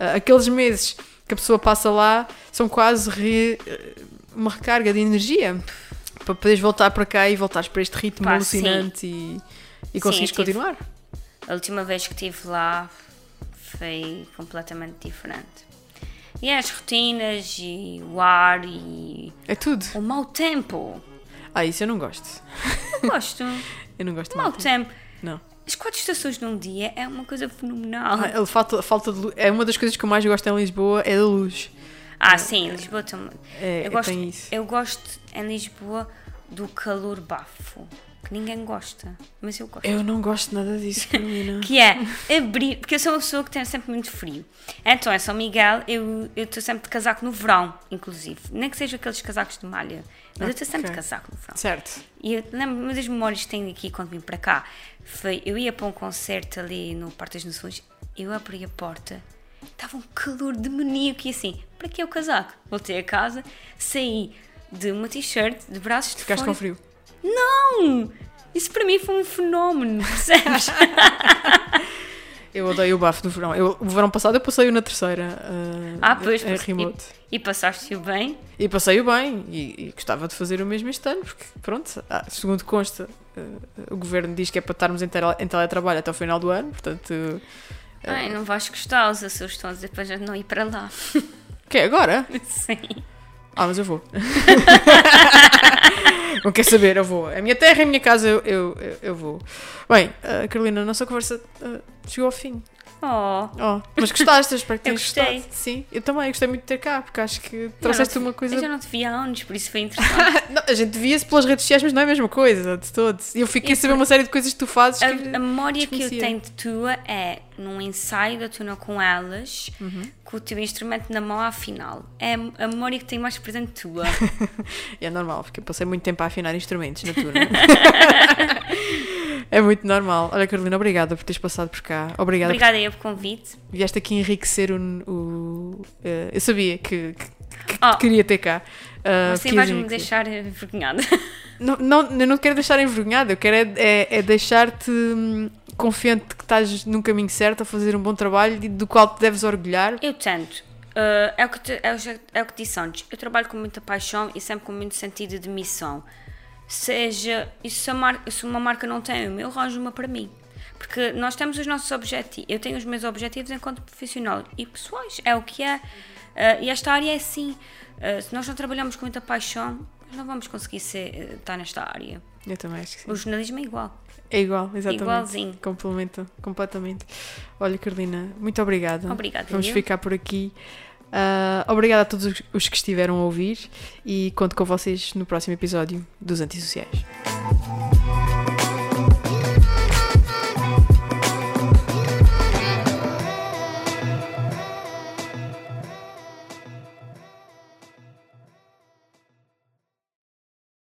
ah, aqueles meses que a pessoa passa lá são quase re- uma recarga de energia para poderes voltar para cá e voltares para este ritmo Pá, alucinante e, e conseguires continuar. A última vez que estive lá foi completamente diferente. E as rotinas e o ar e É tudo. o mau tempo. Ah, isso eu não gosto. Eu gosto. Eu não gosto muito. tempo. Não. As quatro estações num dia é uma coisa fenomenal. Ah, falta, falta de luz. É uma das coisas que eu mais gosto em Lisboa, é da luz. Ah, sim, Lisboa também. É, eu, gosto, tem isso. eu gosto em Lisboa do calor bafo, que ninguém gosta, mas eu gosto. Eu não gosto nada disso, Carolina. Que é abrir, porque eu sou uma pessoa que tem sempre muito frio. Então, em São Miguel, eu eu estou sempre de casaco no verão, inclusive. Nem que seja aqueles casacos de malha, mas eu estou sempre de casaco no verão. certo. E eu lembro, uma das memórias que tenho aqui quando vim para cá foi: eu ia para um concerto ali no Parque das Nações, eu abri a porta, estava um calor demoníaco e assim, para que o casaco? Voltei a casa, saí de uma t-shirt, de braços de Ficaste fora. com frio. Não! Isso para mim foi um fenómeno, percebes? Eu odeio o bafo do verão. Eu, o verão passado eu passei-o na terceira. ah, Ah, pois, em remote. E, e passaste-o bem? E passei-o bem e, e gostava de fazer o mesmo este ano, porque, pronto, ah, segundo consta, ah, o governo diz que é para estarmos em, tele- em teletrabalho até o final do ano, portanto. ah, Ai, não vais gostar, os Açores estão a dizer para já não ir para lá. Que é agora? Sim. Ah, mas eu vou. não quer saber, eu vou. É a minha terra, é a minha casa, eu, eu, eu- vou. Bem, ah, Carolina, a nossa conversa ah, chegou ao fim. Oh, Oh, mas gostaste, eu espero que tenhas gostei. gostado. Sim, eu também gostei muito de ter cá, porque acho que trouxeste não uma coisa. Eu já não te via há anos, por isso foi interessante. Não, a gente via-se pelas redes sociais, mas não é a mesma coisa, de todos. E eu fiquei a saber por- uma série de coisas que tu fazes A, que. a memória que eu tenho de tua é num ensaio da tuna com elas, Uhum. com o teu instrumento na mão à final. É a memória que tenho mais presente tua. É normal, porque eu passei muito tempo a afinar instrumentos na turma. é muito normal. Olha, Carolina, obrigada por teres passado por cá. Obrigada Obrigada aí pelo convite. por vieste aqui enriquecer o. o- eh, eu sabia que, que- que Oh. queria ter cá. Assim quis vais-me deixar envergonhada. Não, não, eu não quero deixar envergonhada, eu quero é, é- é deixar-te hum, confiante de que estás num caminho certo a fazer um bom trabalho e do qual te deves orgulhar. Eu tento. Uh, é, o que te- é, o é o que disse antes. Eu trabalho com muita paixão e sempre com muito sentido de missão. Seja, e se, se uma marca não tem eu arranjo uma para mim. Porque nós temos os nossos objetivos. Eu tenho os meus objetivos enquanto profissional e pessoais. É o que é. Uh, e esta área é assim. Uh, se nós não trabalhamos com muita paixão, nós não vamos conseguir ser, estar nesta área. Eu também acho que sim. O jornalismo é igual. É igual, exatamente. Igualzinho. Complementa completamente. Olha, Carolina, muito obrigada. Obrigada, Vamos eu. ficar por aqui. Ah, obrigada a todos os- os que estiveram a ouvir e conto com vocês no próximo episódio dos Antissociais.